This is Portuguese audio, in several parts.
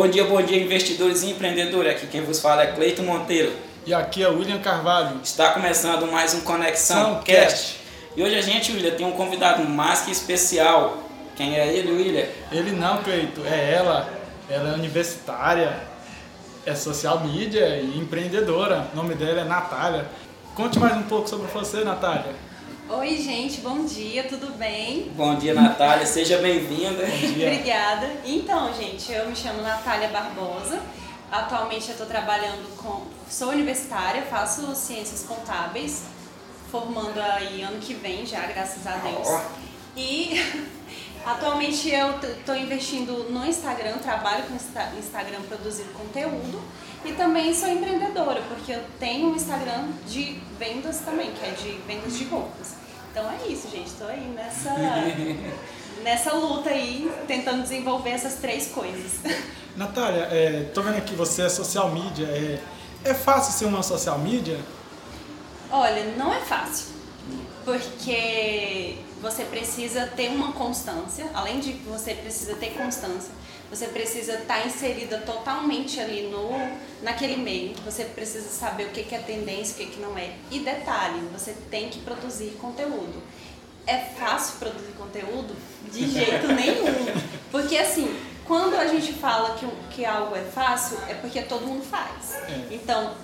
Bom dia, bom dia, investidores e empreendedores. Aqui quem vos fala é Cleito Monteiro. E aqui é William Carvalho. Está começando mais um Conexão Cast. E hoje a gente, William, tem um convidado mais que especial. Quem é ele, William? Ele não, Cleito, é ela. Ela é universitária, é social media e empreendedora. O nome dela é Natália. Conte mais um pouco sobre você, Natália. Oi, gente, bom dia, tudo bem? Bom dia, Natália, seja bem-vinda. Obrigada. Então, gente, eu me chamo Natália Barbosa. Atualmente eu estou trabalhando com. Sou universitária, faço ciências contábeis, formando aí ano que vem já, graças a Deus. E atualmente eu estou investindo no Instagram, trabalho com Instagram produzindo conteúdo e também sou empreendedora, porque eu tenho um Instagram de vendas também, que é de vendas de roupas. Então é isso, gente. Estou aí nessa, nessa luta aí, tentando desenvolver essas três coisas. Natália, é, tô vendo que você é social media. É, é fácil ser uma social media? Olha, não é fácil. Porque você precisa ter uma constância, além de que você precisa ter constância, você precisa estar inserida totalmente ali no naquele meio. Você precisa saber o que, que é tendência, o que, que não é. E detalhe, você tem que produzir conteúdo. É fácil produzir conteúdo? De jeito nenhum. Porque assim, quando a gente fala que, que algo é fácil, é porque todo mundo faz. É. Então,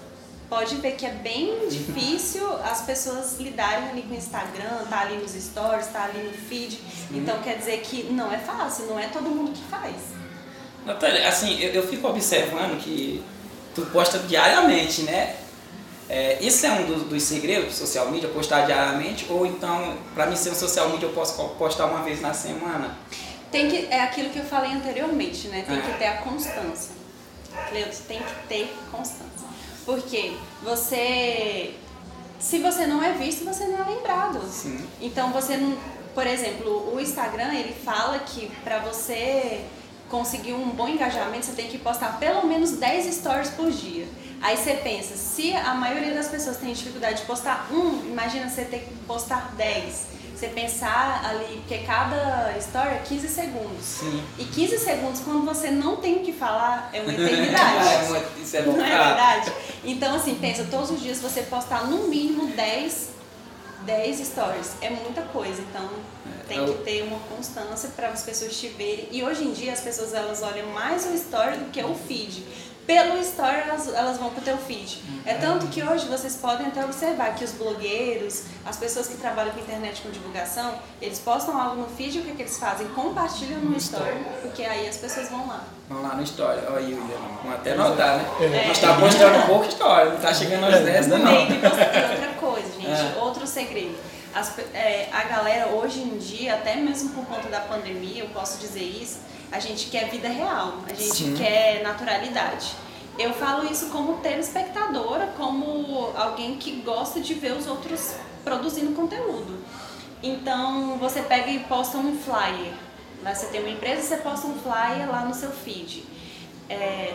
pode ver que é bem difícil as pessoas lidarem ali com o Instagram, tá ali nos stories, tá ali no feed. Então quer dizer que não é fácil, não é todo mundo que faz. Natália, assim, eu, eu fico observando que tu posta diariamente, né? É, isso é um dos, dos segredos do social media, postar diariamente, ou então, para mim ser um social media, eu posso postar uma vez na semana? Tem que, é aquilo que eu falei anteriormente, né? Tem é. que ter a constância. Cleuto, tem que ter constância. Porque você. Se você não é visto, você não é lembrado. Sim. Então você não. Por exemplo, o Instagram, ele fala que para você conseguir um bom engajamento, você tem que postar pelo menos 10 stories por dia. Aí você pensa, se a maioria das pessoas tem dificuldade de postar um, imagina você ter que postar 10. Você pensar ali, porque cada story é 15 segundos. Sim. E 15 segundos, quando você não tem o que falar, é uma eternidade. é uma, isso é Não é verdade? Então, assim, pensa, todos os dias você postar no mínimo 10 10 stories é muita coisa, então tem é, que ter uma constância para as pessoas te verem. E hoje em dia as pessoas elas olham mais o story do que o feed pelo story elas, elas vão pro teu feed. É tanto que hoje vocês podem até observar que os blogueiros, as pessoas que trabalham com internet com divulgação, eles postam algo no feed e o que, que eles fazem? Compartilham no story, porque aí as pessoas vão lá. Vão lá no story. Olha aí, vamos até notar, né? É. Nós tá postando um pouco story, não tá chegando aos 10 não. Tem outra coisa, gente, é. outro segredo. As, é, a galera hoje em dia, até mesmo por conta da pandemia, eu posso dizer isso, a gente quer vida real, a gente Sim. quer naturalidade. Eu falo isso como telespectadora, como alguém que gosta de ver os outros produzindo conteúdo. Então você pega e posta um flyer. Você tem uma empresa, você posta um flyer lá no seu feed. É,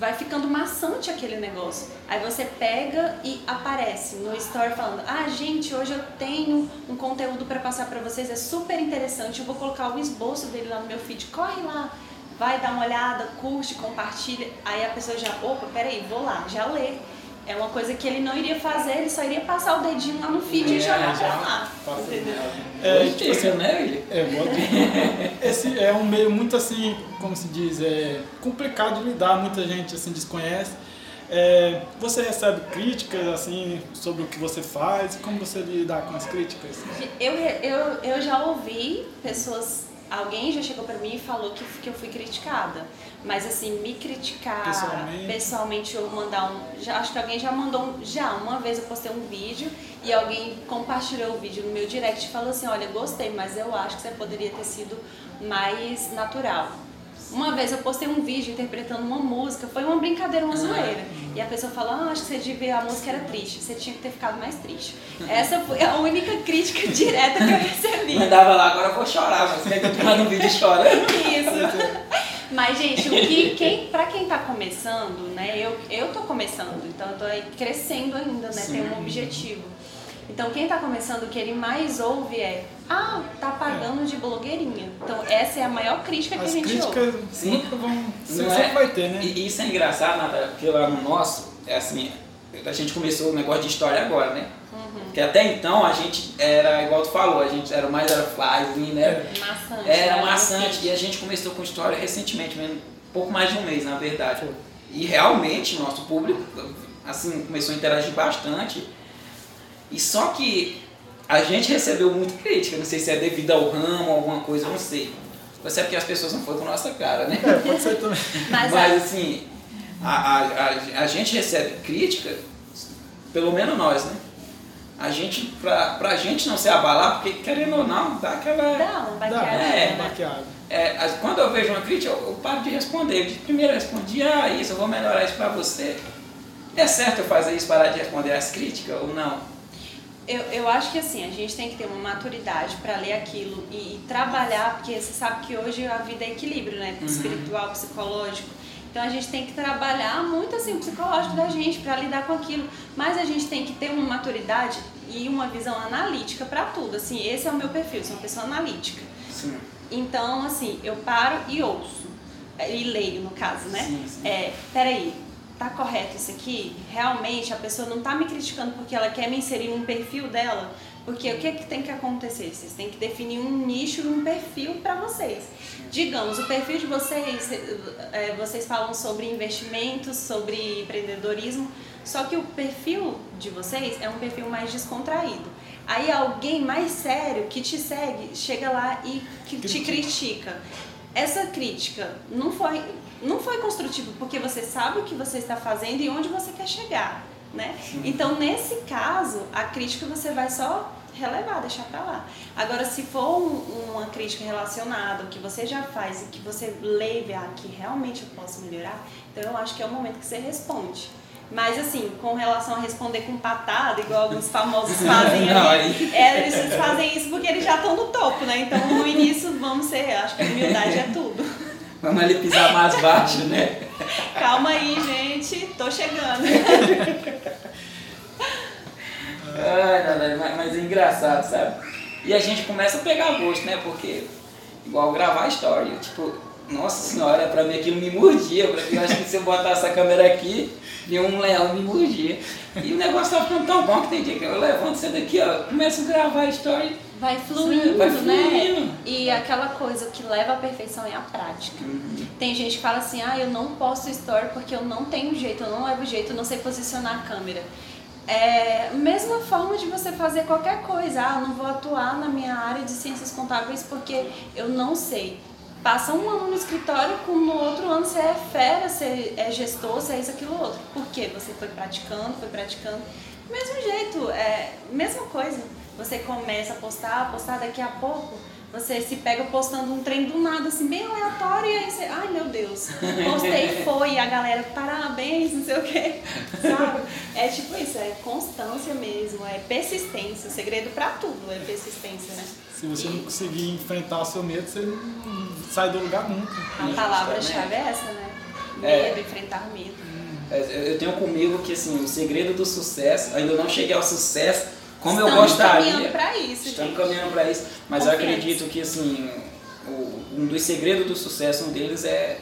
vai ficando maçante aquele negócio. Aí você pega e aparece no story falando: "Ah, gente, hoje eu tenho um conteúdo para passar para vocês, é super interessante. Eu vou colocar o esboço dele lá no meu feed. Corre lá, vai dar uma olhada, curte, compartilha". Aí a pessoa já: "Opa, peraí, vou lá, já lê". É uma coisa que ele não iria fazer, ele só iria passar o dedinho lá no feed é, e jogar pra lá. Entendeu? É, tipo assim, né, É, esse é um meio muito assim, como se diz, é complicado de lidar, muita gente assim desconhece. É, você recebe críticas assim sobre o que você faz? Como você lidar com as críticas? Eu, eu, eu já ouvi pessoas alguém já chegou para mim e falou que, que eu fui criticada. Mas assim, me criticar pessoalmente, pessoalmente ou mandar um. Já, acho que alguém já mandou um. Já, uma vez eu postei um vídeo e alguém compartilhou o vídeo no meu direct e falou assim, olha, gostei, mas eu acho que você poderia ter sido mais natural. Uma vez eu postei um vídeo interpretando uma música, foi uma brincadeira, uma zoeira. E a pessoa falou, ah, acho que você devia, a música era triste, você tinha que ter ficado mais triste. Essa foi a única crítica direta que eu recebi. Mandava lá, agora eu vou chorar, mas quer continuar no vídeo chorando? Isso. Mas, gente, o que, quem, pra quem tá começando, né, eu, eu tô começando, então eu tô aí crescendo ainda, né, tem um objetivo. Então, quem tá começando, o que ele mais ouve é ah, tá pagando é. de blogueirinha. Então essa é a maior crítica que As a gente críticas ouve. Sim. vão, sempre é, vai ter, né? E isso é engraçado, Nada, porque lá no nosso, é assim, a gente começou o negócio de história agora, né? Uhum. Porque até então a gente era, igual tu falou, a gente era mais era fly, né? É. Maçante. Era né? maçante. E a gente começou com história recentemente, mesmo, pouco mais de um mês, na verdade. E realmente nosso público assim começou a interagir bastante. E só que a gente recebeu muita crítica, não sei se é devido ao ramo, alguma coisa, não sei. Mas é porque as pessoas não foram com nossa cara, né? É, pode ser também. Mas, Mas assim, a, a, a, a, gente recebe crítica, pelo menos nós, né? A gente, pra, pra gente não se abalar, porque querendo ou não, dá aquela. Dá uma baqueada. É, baqueada. É, quando eu vejo uma crítica, eu, eu paro de responder. De primeiro eu respondi, ah, isso, eu vou melhorar isso pra você. É certo eu fazer isso, parar de responder as críticas ou não? Eu, eu acho que assim, a gente tem que ter uma maturidade para ler aquilo e, e, trabalhar, porque você sabe que hoje a vida é equilíbrio, né? Uhum. Espiritual, psicológico. Então a gente tem que trabalhar muito assim o psicológico da gente para lidar com aquilo, mas a gente tem que ter uma maturidade e uma visão analítica para tudo. Assim, esse é o meu perfil, sou uma pessoa analítica. Sim. Então, assim, eu paro e ouço e leio no caso, né? Sim, sim. É, peraí, tá correto isso aqui? Realmente a pessoa não tá me criticando porque ela quer me inserir num perfil dela? Porque o que, é que tem que acontecer? Vocês têm que definir um nicho, um perfil para vocês. Digamos, o perfil de vocês, é, vocês falam sobre investimentos, sobre empreendedorismo, só que o perfil de vocês é um perfil mais descontraído. Aí alguém mais sério que te segue chega lá e que te critica. Essa crítica não foi não foi construtivo porque você sabe o que você está fazendo e onde você quer chegar, né? Então, nesse caso, a crítica você vai só relevar, deixar para lá. Agora, se for um, uma crítica relacionada, que você já faz e que você leve a que realmente eu posso melhorar, então eu acho que é o momento que você responde. Mas assim, com relação a responder com patada, igual alguns famosos fazem ali, é, eles fazem isso porque eles já estão no topo, né? Então no início vamos ser, acho que a humildade é tudo. Vamos ali pisar mais baixo, né? Calma aí, gente, tô chegando. Ai, mas, mas é engraçado, sabe? E a gente começa a pegar gosto, né? Porque, igual gravar história, tipo, nossa senhora, pra mim aquilo me mordia. Pra mim, eu acho que se eu botar essa câmera aqui, vinha um leão me mordia. E o negócio tá ficando tão bom que tem dia que eu levanto isso daqui, ó, começo a gravar a história vai fluindo, vai né? fluindo, né? E aquela coisa que leva à perfeição é a prática. Uhum. Tem gente que fala assim, ah, eu não posto story porque eu não tenho jeito, eu não levo jeito, eu não sei posicionar a câmera. É mesma forma de você fazer qualquer coisa. Ah, eu não vou atuar na minha área de ciências contábeis porque eu não sei. Passa um ano no escritório, com no outro ano você é fera, você é gestor, você é isso, aquilo, outro. Por quê? Você foi praticando, foi praticando. Mesmo jeito, é mesma coisa você começa a postar, a postar daqui a pouco, você se pega postando um trem do nada, assim, bem aleatório, e aí você, ai meu Deus, postei foi, e a galera, parabéns, não sei o quê, sabe? É tipo isso, é constância mesmo, é persistência, o segredo para tudo é persistência, né? Se você não conseguir enfrentar o seu medo, você não sai do lugar nunca. A palavra-chave é essa, né? É. Medo, é. enfrentar o medo. Eu tenho comigo que assim, o segredo do sucesso, ainda não cheguei ao sucesso, como Estamos eu gostaria. caminhando para isso. Estamos caminhando para isso. Mas eu acredito que assim, um dos segredos do sucesso, um deles é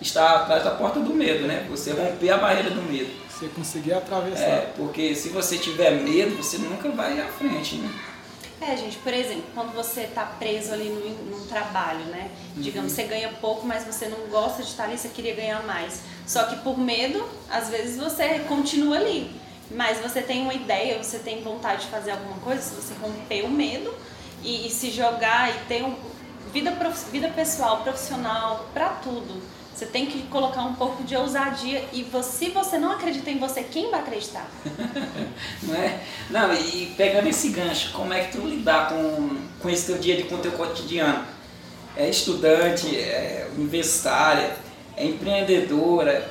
estar atrás da porta do medo, né? Você romper a barreira do medo. Você conseguir atravessar. É, porque se você tiver medo, você nunca vai à frente, né? É, gente, por exemplo, quando você está preso ali num, num trabalho, né? Uhum. Digamos, você ganha pouco, mas você não gosta de estar ali, você queria ganhar mais. Só que por medo, às vezes você continua ali mas você tem uma ideia, você tem vontade de fazer alguma coisa, se você romper o medo e, e se jogar e ter um, vida, prof, vida pessoal, profissional, para tudo. Você tem que colocar um pouco de ousadia e você, se você não acredita em você, quem vai acreditar? não é? Não, e pegando esse gancho, como é que tu lidar com, com esse teu dia de com teu cotidiano? É estudante, é universitária, é empreendedora,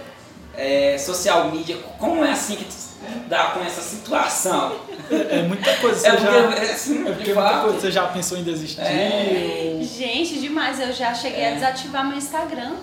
é social media, como é assim que tu lidar com essa situação? É, é muita coisa. Você, é já, é, assim, é porque muita coisa. você já pensou em desistir? É. Gente, demais. Eu já cheguei a é. desativar meu Instagram.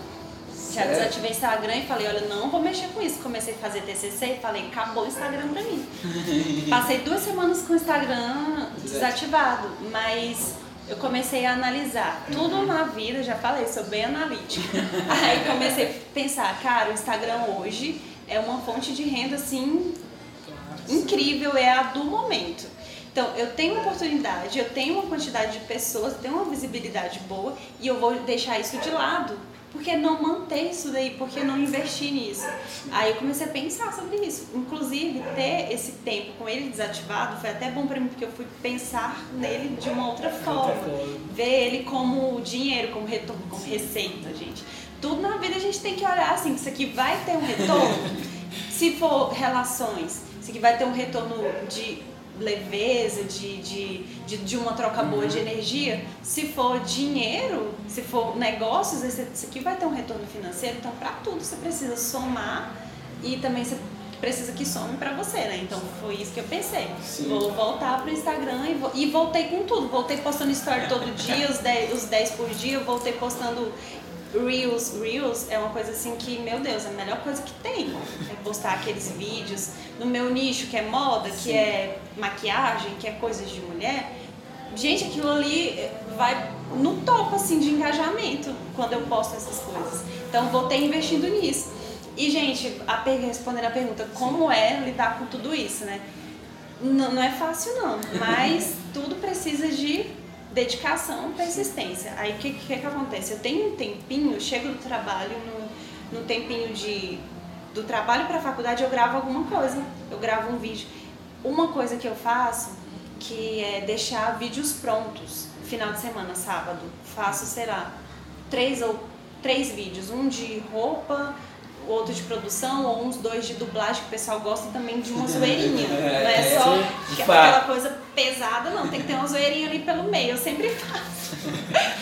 Já desativei Instagram e falei, olha, não vou mexer com isso. Comecei a fazer TCC e falei, acabou o Instagram pra mim. Passei duas semanas com o Instagram desativado, mas eu comecei a analisar tudo uhum. na vida, já falei, sou bem analítica. Aí comecei a pensar, cara, o Instagram hoje é uma fonte de renda assim incrível, é a do momento. Então, eu tenho oportunidade, eu tenho uma quantidade de pessoas, eu tenho uma visibilidade boa e eu vou deixar isso de lado. Por que não manter isso daí? Por que não investir nisso? Aí eu comecei a pensar sobre isso. Inclusive, ter esse tempo com ele desativado foi até bom para mim, porque eu fui pensar nele de uma outra forma. Ver ele como dinheiro, como retorno, como receita, gente. Tudo na vida a gente tem que olhar assim, que isso aqui vai ter um retorno. Se for relações, isso aqui vai ter um retorno de leveza, de, de, de, de, uma troca boa de energia. Se for dinheiro, se for negócios, isso aqui vai ter um retorno financeiro. Então, para tudo você precisa somar e também você precisa que some para você, né? Então foi isso que eu pensei. Sim. Vou voltar pro Instagram e, vou, e voltei com tudo. Voltei postando story todo dia, os 10, os 10 por dia, voltei postando Reels, Reels é uma coisa assim que, meu Deus, é a melhor coisa que tem. É postar aqueles vídeos no meu nicho, que é moda, Sim. que é maquiagem, que é coisas de mulher. Gente, aquilo ali vai no topo, assim, de engajamento quando eu posto essas coisas. Então, vou ter investindo nisso. E, gente, a, respondendo a pergunta, como é lidar com tudo isso, né? Não, não é fácil, não. Mas tudo precisa de dedicação, persistência. Aí o que, que, que acontece? Eu tenho um tempinho, chego do trabalho, no, no tempinho de do trabalho para a faculdade eu gravo alguma coisa, eu gravo um vídeo. Uma coisa que eu faço que é deixar vídeos prontos, final de semana, sábado, faço, sei lá, três ou três vídeos, um de roupa, outro de produção, ou uns dois de dublagem, que o pessoal gosta também de uma zoeirinha. Não é, é só aquela coisa pesada, não. Tem que ter uma zoeirinha ali pelo meio, eu sempre faço.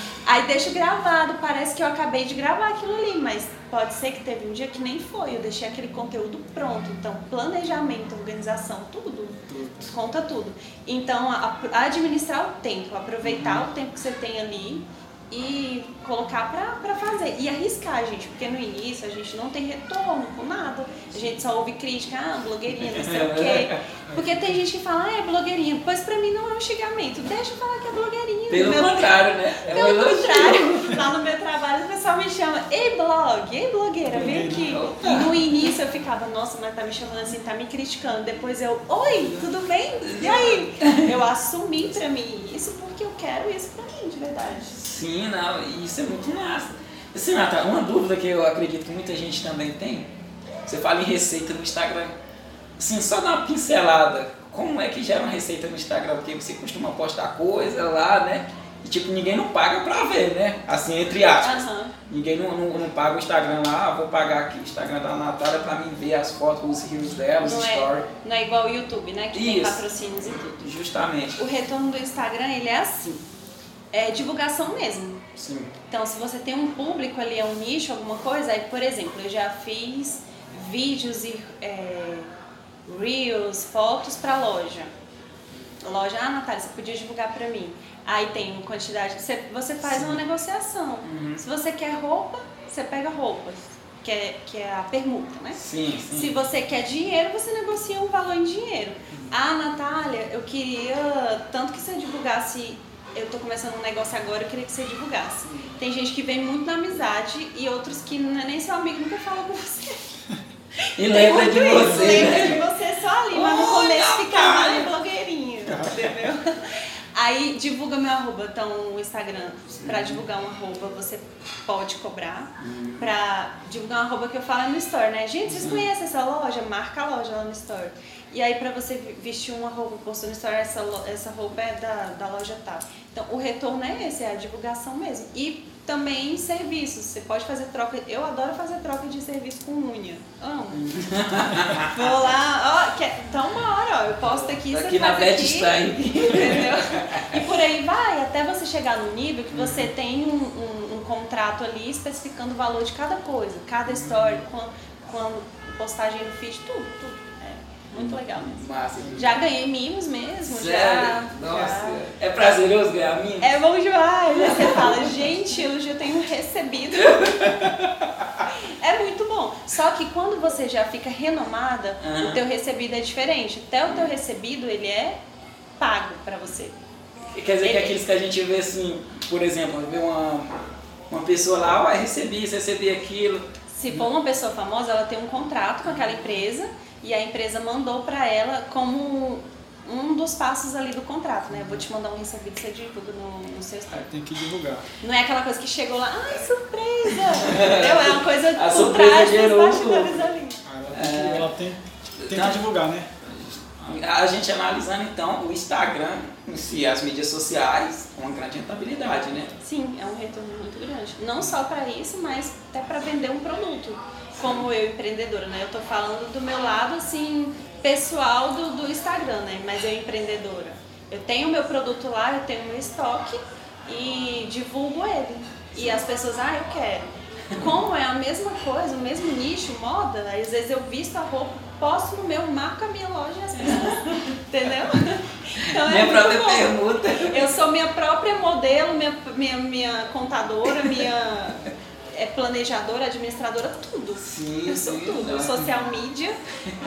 Aí deixo gravado, parece que eu acabei de gravar aquilo ali, mas pode ser que teve um dia que nem foi, eu deixei aquele conteúdo pronto. Então, planejamento, organização, tudo, tudo. conta tudo. Então, a, a administrar o tempo, aproveitar uhum. o tempo que você tem ali e colocar pra, pra fazer. E arriscar, gente, porque no início a gente não tem retorno com nada. A gente só ouve crítica, ah, blogueirinha, não sei o quê. Porque tem gente que fala, ah, é blogueirinha. Pois pra mim não é um xingamento. Deixa eu falar que é blogueirinha. Pelo contrário, né? É Pelo contrário. Lá no meu trabalho o pessoal me chama, ei blog, ei blogueira, vem aqui. E no início eu ficava, nossa, mas tá me chamando assim, tá me criticando. Depois eu, oi, tudo bem? E aí? Eu assumi pra mim isso porque eu quero isso pra mim, de verdade. Sim, não, isso é muito massa. Assim, Nata, uma dúvida que eu acredito que muita gente também tem, você fala em receita no Instagram, assim, só dá uma pincelada, como é que gera uma receita no Instagram? Porque você costuma postar coisa lá, né? E tipo, ninguém não paga pra ver, né? Assim, entre aspas. Uhum. Ninguém não, não, não, paga o Instagram lá, ah, vou pagar aqui o Instagram da Natália pra mim ver as fotos, os rios dela, os é, stories. Não é igual o YouTube, né? Que Isso. tem patrocínios e tudo. Justamente. O retorno do Instagram, ele é assim é divulgação mesmo. Sim. Então, se você tem um público ali, é um nicho, alguma coisa, aí, por exemplo, eu já fiz vídeos e é, reels, fotos para loja. Loja, ah, Natália, você podia divulgar para mim. Aí tem uma quantidade, você, você faz Sim. uma negociação. Uhum. Se você quer roupa, você pega roupas, que é, que é a permuta, né? Sim, sim. Se você quer dinheiro, você negocia um valor em dinheiro. Uhum. Ah, Natália, eu queria tanto que você divulgasse eu tô começando um negócio agora, eu queria que você divulgasse. Tem gente que vem muito na amizade e outros que não é nem seu amigo, nunca fala com você. E lembra de você. Lembra né? de você só ali, mas no começo ficava ali blogueirinho, entendeu? Aí divulga meu arroba, então o Instagram, para divulgar um arroba você pode cobrar. Uhum. Pra divulgar um arroba que eu falo no store, né? Gente, vocês conhecem essa loja? Marca a loja lá no store. E aí para você vestir uma roupa, postou no store, essa, essa roupa é da, da loja tal. Então o retorno é esse, é a divulgação mesmo. E também serviços. Você pode fazer troca. Eu adoro fazer troca de serviço com unha. Amo. Vou lá, ó, quer, então bora, ó. Eu posto aqui, aqui você na faz aqui. Entendeu? E por aí vai, até você chegar no nível que você uhum. tem um, um, um, contrato ali especificando o valor de cada coisa, cada story, quando, quando postagem no feed, tudo, tudo. Muito legal mesmo. Massa. Já ganhei mimos mesmo, Sério? já. Nossa. já. É prazeroso ganhar mimos? É bom demais. Aí você fala, gente, hoje eu tenho recebido. É muito bom. Só que quando você já fica renomada, Aham. o teu recebido é diferente. Até o teu recebido, ele é pago pra você. Quer dizer que Ele- aqueles que a gente vê assim, por exemplo, vê uma, uma pessoa lá, vai receber isso, receber aquilo. Se for uma pessoa famosa, ela tem um contrato com aquela empresa e a empresa mandou pra ela como um dos passos ali do contrato, né? Eu vou te mandar um recebido, você divulga no, no seu Aí Instagram. tem que divulgar. Não é aquela coisa que chegou lá, ai, surpresa! Entendeu? É uma coisa A por surpresa trás dos bastidores ali. Aí ela tem, que, ela tem, tem Tá. que divulgar, né? A gente analisando então o Instagram, si, as mídias sociais, com uma grande rentabilidade, né? Sim, é um retorno muito grande. Não só para isso, mas até para vender um produto. Como eu, empreendedora, né? Eu tô falando do meu lado, assim, pessoal do, do Instagram, né? Mas eu, empreendedora. Eu tenho meu produto lá, eu tenho meu estoque e divulgo ele. E as pessoas, ah, eu quero. Como é a mesma coisa, o mesmo nicho, moda, às vezes eu visto a roupa, posto no meu, marco a minha loja e as pessoas, entendeu? Então Minha muito própria bom. pergunta. Eu sou minha própria modelo, minha, minha, minha contadora, minha é, planejadora, administradora, tudo. Sim, Eu sou sim, tudo. né? Social media,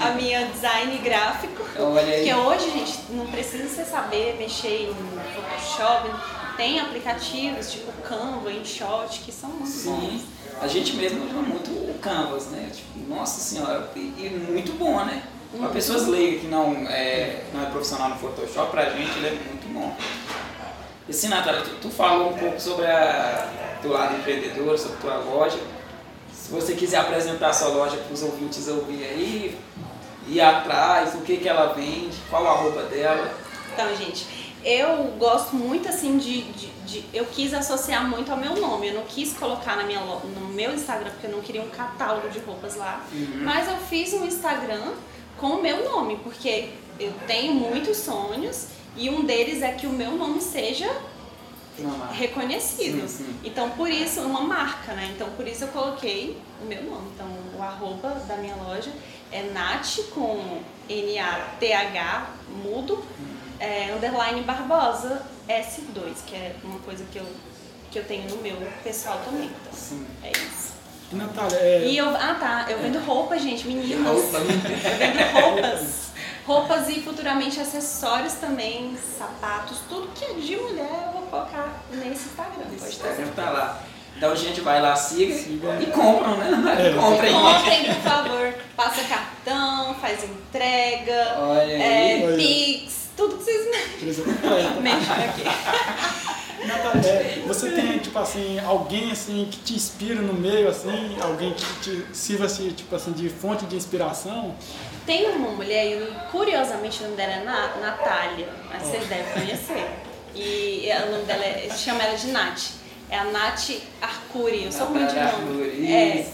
a minha design gráfico. Porque hoje, gente, não precisa você saber mexer em Photoshop. Tem aplicativos tipo Canva, InShot, que são muito bons. Sim, a gente mesmo usa muito o Canvas, né? Tipo, nossa senhora, e, e muito bom, né? Para pessoas leigas que não é, não é profissional no Photoshop, pra gente ele é muito bom. E assim, Natália, tu, tu falou um pouco sobre a teu lado empreendedor, sobre tua loja. Se você quiser apresentar a sua loja para os ouvintes ouvir aí, ir atrás, o que, que ela vende, qual a roupa dela. Então, gente, eu gosto muito assim de, de, de- Eu quis associar muito ao meu nome. Eu não quis colocar na minha, no meu Instagram, porque eu não queria um catálogo de roupas lá. Mas eu fiz um Instagram com o meu nome, porque eu tenho muitos sonhos e um deles é que o meu nome seja reconhecido. Sim, sim. Então, por isso, uma marca, né? Então, por isso eu coloquei o meu nome. Então, o arroba da minha loja é Nath com N-A-T-H mudo, é, underline Barbosa S2, que é uma coisa que eu, que eu tenho no meu pessoal também. Então, Sim. é isso. E Natália, é, E eu, ah tá, eu vendo roupa, gente, meninas. Roupa. Eu vendo roupas. Roupas e futuramente acessórios também, sapatos, tudo que é de mulher eu vou colocar nesse Instagram. Esse Pode trazer. Instagram tá lá. Então, gente, vai lá, siga, Siga. e compram, né? É. Comprem. Comprem, por favor. Passa cartão, faz entrega, Olha aí. é, Olha. Pix, tudo que vocês mexem aqui. Natália, é, você tem, tipo assim, alguém assim que te inspira no meio, assim, alguém que te sirva assim, tipo assim, de fonte de inspiração? Tem uma mulher, e curiosamente o nome dela é Na- Natália, mas vocês devem conhecer. E o nome dela é, chama ela de Nath. É a Nath Arcuri, eu sou muito de Natália nome. É,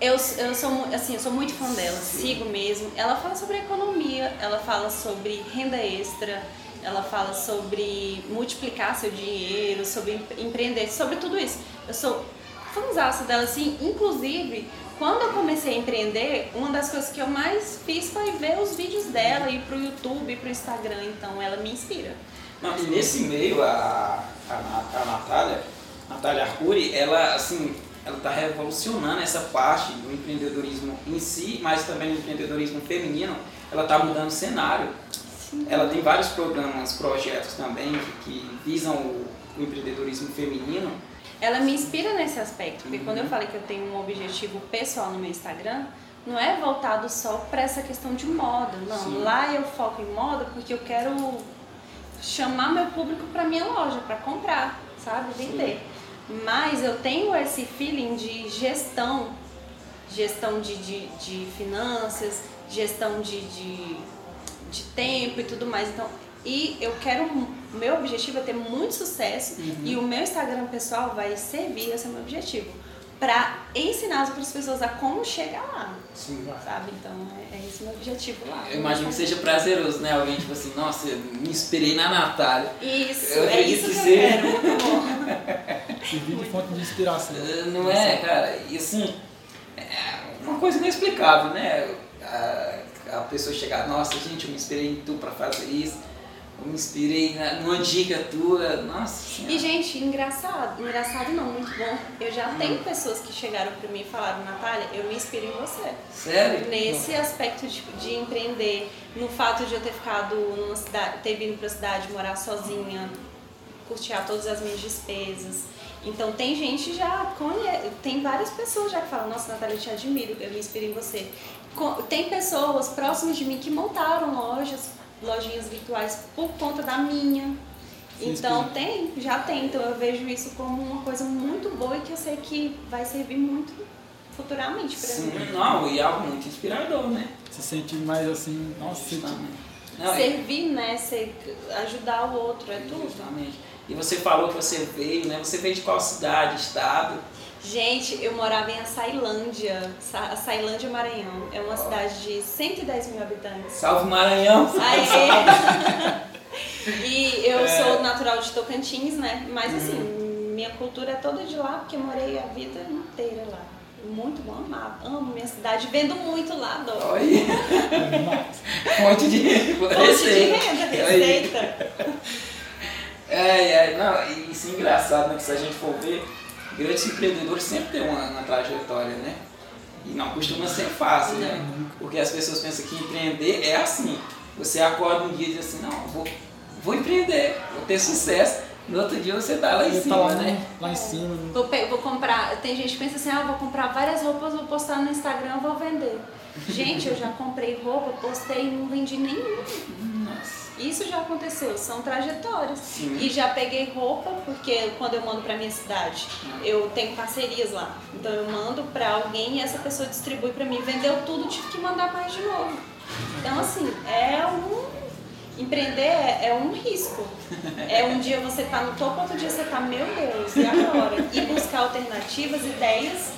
eu, eu sou assim, eu sou muito fã dela, sigo mesmo. Ela fala sobre economia, ela fala sobre renda extra, ela fala sobre multiplicar seu dinheiro, sobre empre- empreender, sobre tudo isso. Eu sou fãzaça dela, assim, inclusive, quando eu comecei a empreender, uma das coisas que eu mais fiz foi ver os vídeos dela, ir pro YouTube, ir pro Instagram, então ela me inspira. Não, e nesse meio, a, a, a Natália, Natália Arcuri, ela, assim, ela tá revolucionando essa parte do empreendedorismo em si, mas também do empreendedorismo feminino. Ela tá mudando o cenário. Ela tem vários programas, projetos também que, que visam o, o empreendedorismo feminino. Ela me inspira nesse aspecto, porque quando eu falei que eu tenho um objetivo pessoal no meu Instagram, não é voltado só para essa questão de moda, não. Sim. Lá eu foco em moda porque eu quero chamar meu público para minha loja, para comprar, sabe, vender. Mas eu tenho esse feeling de gestão, gestão de, de, de finanças, gestão de, de, de tempo e tudo mais. Então, e eu quero, o meu objetivo é ter muito sucesso e o meu Instagram pessoal vai servir esse é o meu objetivo. Pra ensinar as outras pessoas a como chegar lá, Sim. sabe? Então é, é esse o meu objetivo lá. Eu imagino que seja prazeroso, né? Alguém, tipo assim, nossa, eu me inspirei na Natália. Isso, Eu é isso que que eu seja. quero, muito bom. Servir de fonte de inspiração. Eh, Não é, cara? E assim, é uma coisa inexplicável, né? A, a pessoa chegar, nossa, gente, eu me inspirei em tu para fazer isso me inspirei na, numa dica tua, nossa senhora. E, gente, engraçado, engraçado não, muito bom. Eu já hum. tenho pessoas que chegaram para mim e falaram, Natália, eu me inspiro em você. Sério? Nesse não. aspecto de, de empreender, no fato de eu ter ficado numa cidade, ter vindo pra cidade, morar sozinha, custear todas as minhas despesas. Então tem gente já conhece, tem várias pessoas já que falam, nossa Natália, eu te admiro, eu me inspiro em você. Tem pessoas próximas de mim que montaram lojas lojinhas virtuais por conta da minha. Então tem, já tem. Então eu vejo isso como uma coisa muito boa e que eu sei que vai servir muito futuramente para mim. Não, e algo muito inspirador, né? Se sentir mais assim, nossa, não, Servir, né? Ser, ajudar o outro, é tudo. Justamente. E você falou que você veio, né? Você veio de qual cidade, estado? Gente, eu morava em Açailândia, Açailândia, Maranhão. É uma cidade de 110 mil habitantes. Salve Maranhão! Aê. e eu é. sou natural de Tocantins, né? Mas assim, hum. minha cultura é toda de lá, porque morei a vida inteira lá. Muito bom, amava. Amo minha cidade, vendo muito lá, adoro. Oi. Fonte de renda. Fonte de renda, receita. É, é, não, isso é engraçado, né? Que se a gente for ver grandes empreendedores sempre têm uma, uma trajetória, né? E não costuma ser fácil, né? Porque as pessoas pensam que empreender é assim. Você acorda um dia e diz assim, não, vou, vou empreender, vou ter sucesso. No outro dia você tá lá em cima, tá lá, né? Lá em cima. Né? Vou, vou comprar. Tem gente que pensa assim, ah, vou comprar várias roupas, vou postar no Instagram, vou vender. Gente, eu já comprei roupa, postei e não vendi nenhuma. Isso já aconteceu, são trajetórias. Sim. E já peguei roupa, porque quando eu mando para minha cidade, eu tenho parcerias lá. Então eu mando para alguém e essa pessoa distribui para mim. Vendeu tudo, tive que mandar mais de novo. Então, assim, é um. Empreender é, é um risco. É um dia você tá no topo, outro dia você tá, meu Deus, e agora? E buscar alternativas, ideias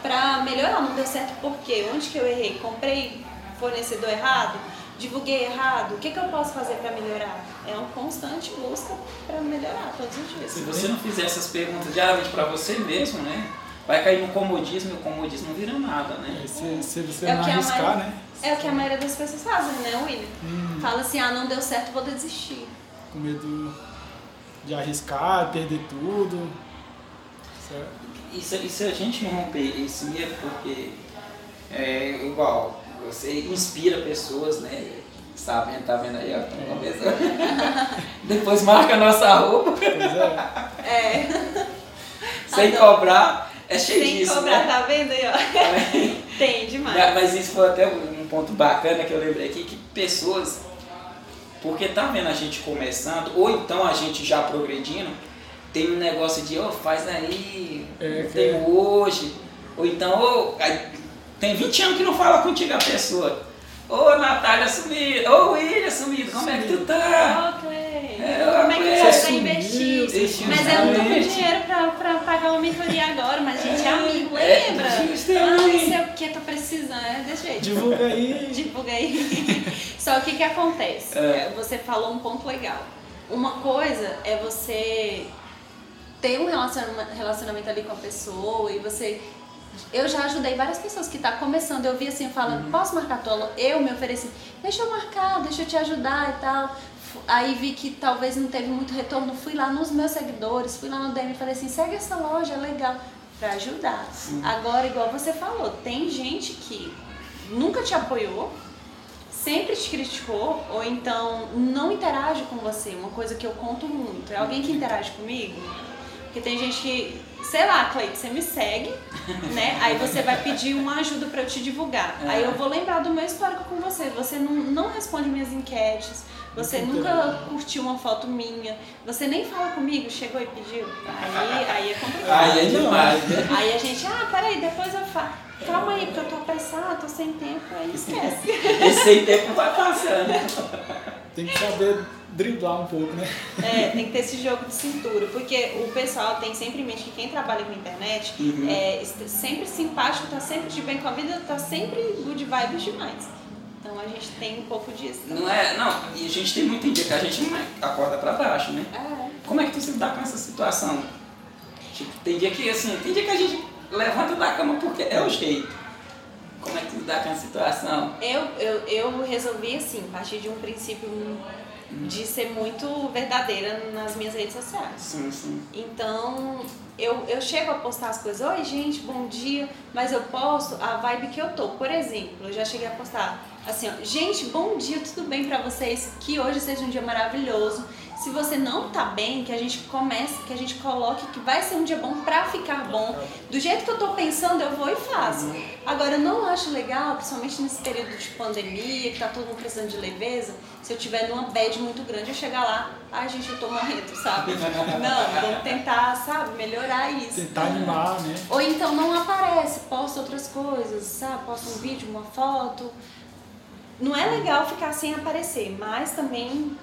para melhorar. Não deu certo por quê? Onde que eu errei? Comprei fornecedor errado? Divulguei errado, o que, que eu posso fazer para melhorar? É uma constante busca para melhorar todos os dias. Se você não fizer essas perguntas diariamente para você mesmo, né? Vai cair no comodismo e o comodismo não vira nada, né? Se, se você é não arriscar, maioria, né? É o que a maioria das pessoas fazem, né, William? Hum. Fala assim, ah, não deu certo, vou desistir. Com medo de arriscar, perder tudo. Certo? E se, e se a gente não romper esse medo, porque é igual, você inspira pessoas, né? Sabem, tá vendo aí, ó. Depois marca a nossa roupa. Pois é. é. Sem cobrar. É cheio Sem disso. Sem cobrar, né? tá vendo aí, ó? Tem demais. Mas isso foi até um ponto bacana que eu lembrei aqui, que pessoas, porque tá vendo a gente começando, ou então a gente já progredindo, tem um negócio de, ó, oh, faz aí, é, tem é. hoje, ou então, oh, tem 20 anos que não fala contigo a pessoa. Ô Natália sumido, ô William sumido, como é que tu tá? Ô Clay, é, como é que você tá investindo? Mas eu não tô com dinheiro pra, pra pagar uma mentoria agora, mas a gente é, é amigo, lembra? É, ah, não sei o que, tô precisando, é desse jeito. Divulga aí. Divulga aí. Só que o que acontece? É. Você falou um ponto legal. Uma coisa é você ter um relacionamento ali com a pessoa e você eu já ajudei várias pessoas que estão tá começando. Eu vi assim, falando, uhum. posso marcar tua Eu me ofereci, deixa eu marcar, deixa eu te ajudar e tal. Aí vi que talvez não teve muito retorno. Fui lá nos meus seguidores, fui lá no DM e falei assim: segue essa loja, é legal, para ajudar. Sim. Agora, igual você falou, tem gente que nunca te apoiou, sempre te criticou, ou então não interage com você. Uma coisa que eu conto muito: é alguém que interage comigo. Porque tem gente que sei lá, Cleide, você me segue, né? Aí você vai pedir uma ajuda para eu te divulgar. É. Aí eu vou lembrar do meu histórico com você. Você não, não responde minhas enquetes, você nunca curtiu uma foto minha, você nem fala comigo, chegou e pediu. Aí, aí é complicado. Aí é demais, né? Aí a gente, ah, peraí, depois eu falo. Calma aí, porque eu tô apressada, tô sem tempo, aí esquece. Esse sem tempo vai passando. Tem que saber driblar um pouco, né? É, tem que ter esse jogo de cintura, porque o pessoal tem sempre em mente que quem trabalha com internet uhum. é sempre simpático, tá sempre de bem com a vida, tá sempre good vibes demais. Então a gente tem um pouco disso. Não é, não, e a gente tem muito dia que a gente não acorda pra baixo, né? É. Como é que tu se dá com essa situação? Tipo, tem dia que assim, tem dia que a gente levanta da cama porque é o jeito. como é que lidar com a situação? Eu, eu, eu resolvi, assim, partir de um princípio de ser muito verdadeira nas minhas redes sociais. Sim, sim. Então, eu, eu chego a postar as coisas, oi gente, bom dia, mas eu posto a vibe que eu tô. Por exemplo, eu já cheguei a postar assim, ó, gente, bom dia, tudo bem para vocês? Que hoje seja um dia maravilhoso. Se você não tá bem, que a gente comece, que a gente coloque que vai ser um dia bom pra ficar bom. Do jeito que eu tô pensando, eu vou e faço. Agora, eu não acho legal, principalmente nesse período de pandemia, que tá todo mundo precisando de leveza, se eu tiver numa bad muito grande, eu chegar lá, ai gente, eu tô morrendo, sabe? Não, vamos tentar, sabe, melhorar isso. Tentar animar, né? Ou então não aparece, posta outras coisas, sabe? Posta um vídeo, uma foto. Não é legal ficar sem aparecer, mas também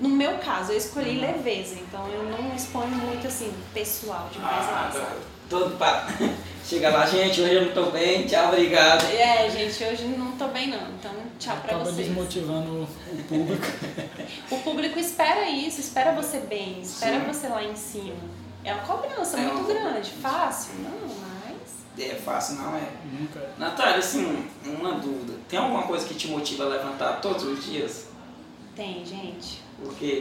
no meu caso, eu escolhi leveza, então eu não exponho muito assim, pessoal demais Ah, não, sabe? todo para. Chega lá, gente, hoje eu não tô bem, tchau, obrigado. É, gente, hoje não tô bem não, então tchau pra Acaba vocês. desmotivando o público. O público espera isso, espera você bem, espera Sim. você lá em cima. É uma cobrança É muito uma grande, fácil? Não, mas... É fácil, não é? Nunca. Natália, assim, uma dúvida. Tem alguma coisa que te motiva a levantar todos os dias? Tem, gente.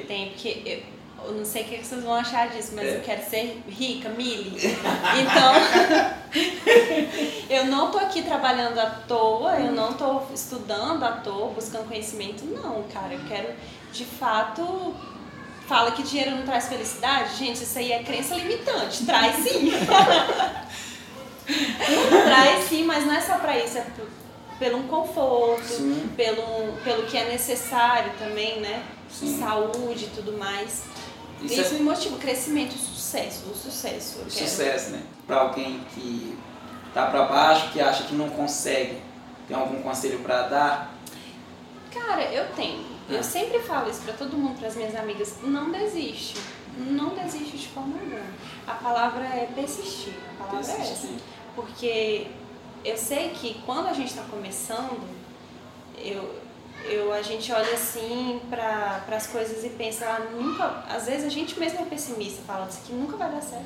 Tem, porque eu, eu não sei o que vocês vão achar disso, mas É. eu quero ser rica, Mili. Então, eu não tô aqui trabalhando à toa, eu não tô estudando à toa, buscando conhecimento, não, cara. Eu quero, de fato, fala que dinheiro não traz felicidade. Gente, isso aí é crença limitante. Traz sim. traz sim, mas não é só pra isso, é p- pelo um conforto, Sim. pelo, pelo que é necessário também, né? Sim. Saúde e tudo mais. Isso Isso, é- me motiva, o crescimento, o sucesso, o sucesso. O sucesso, né? Pra alguém que tá pra baixo, que acha que não consegue, tem algum conselho pra dar? Cara, eu tenho. Ah. Eu sempre falo isso pra todo mundo, pras minhas amigas. Não desiste. Não desiste de forma alguma. A palavra é persistir. A palavra é essa. Persistir. Porque eu sei que quando a gente está começando, eu, eu, a gente olha assim para as coisas e pensa, ah, nunca. Às vezes a gente mesmo é pessimista, fala isso aqui nunca vai dar certo.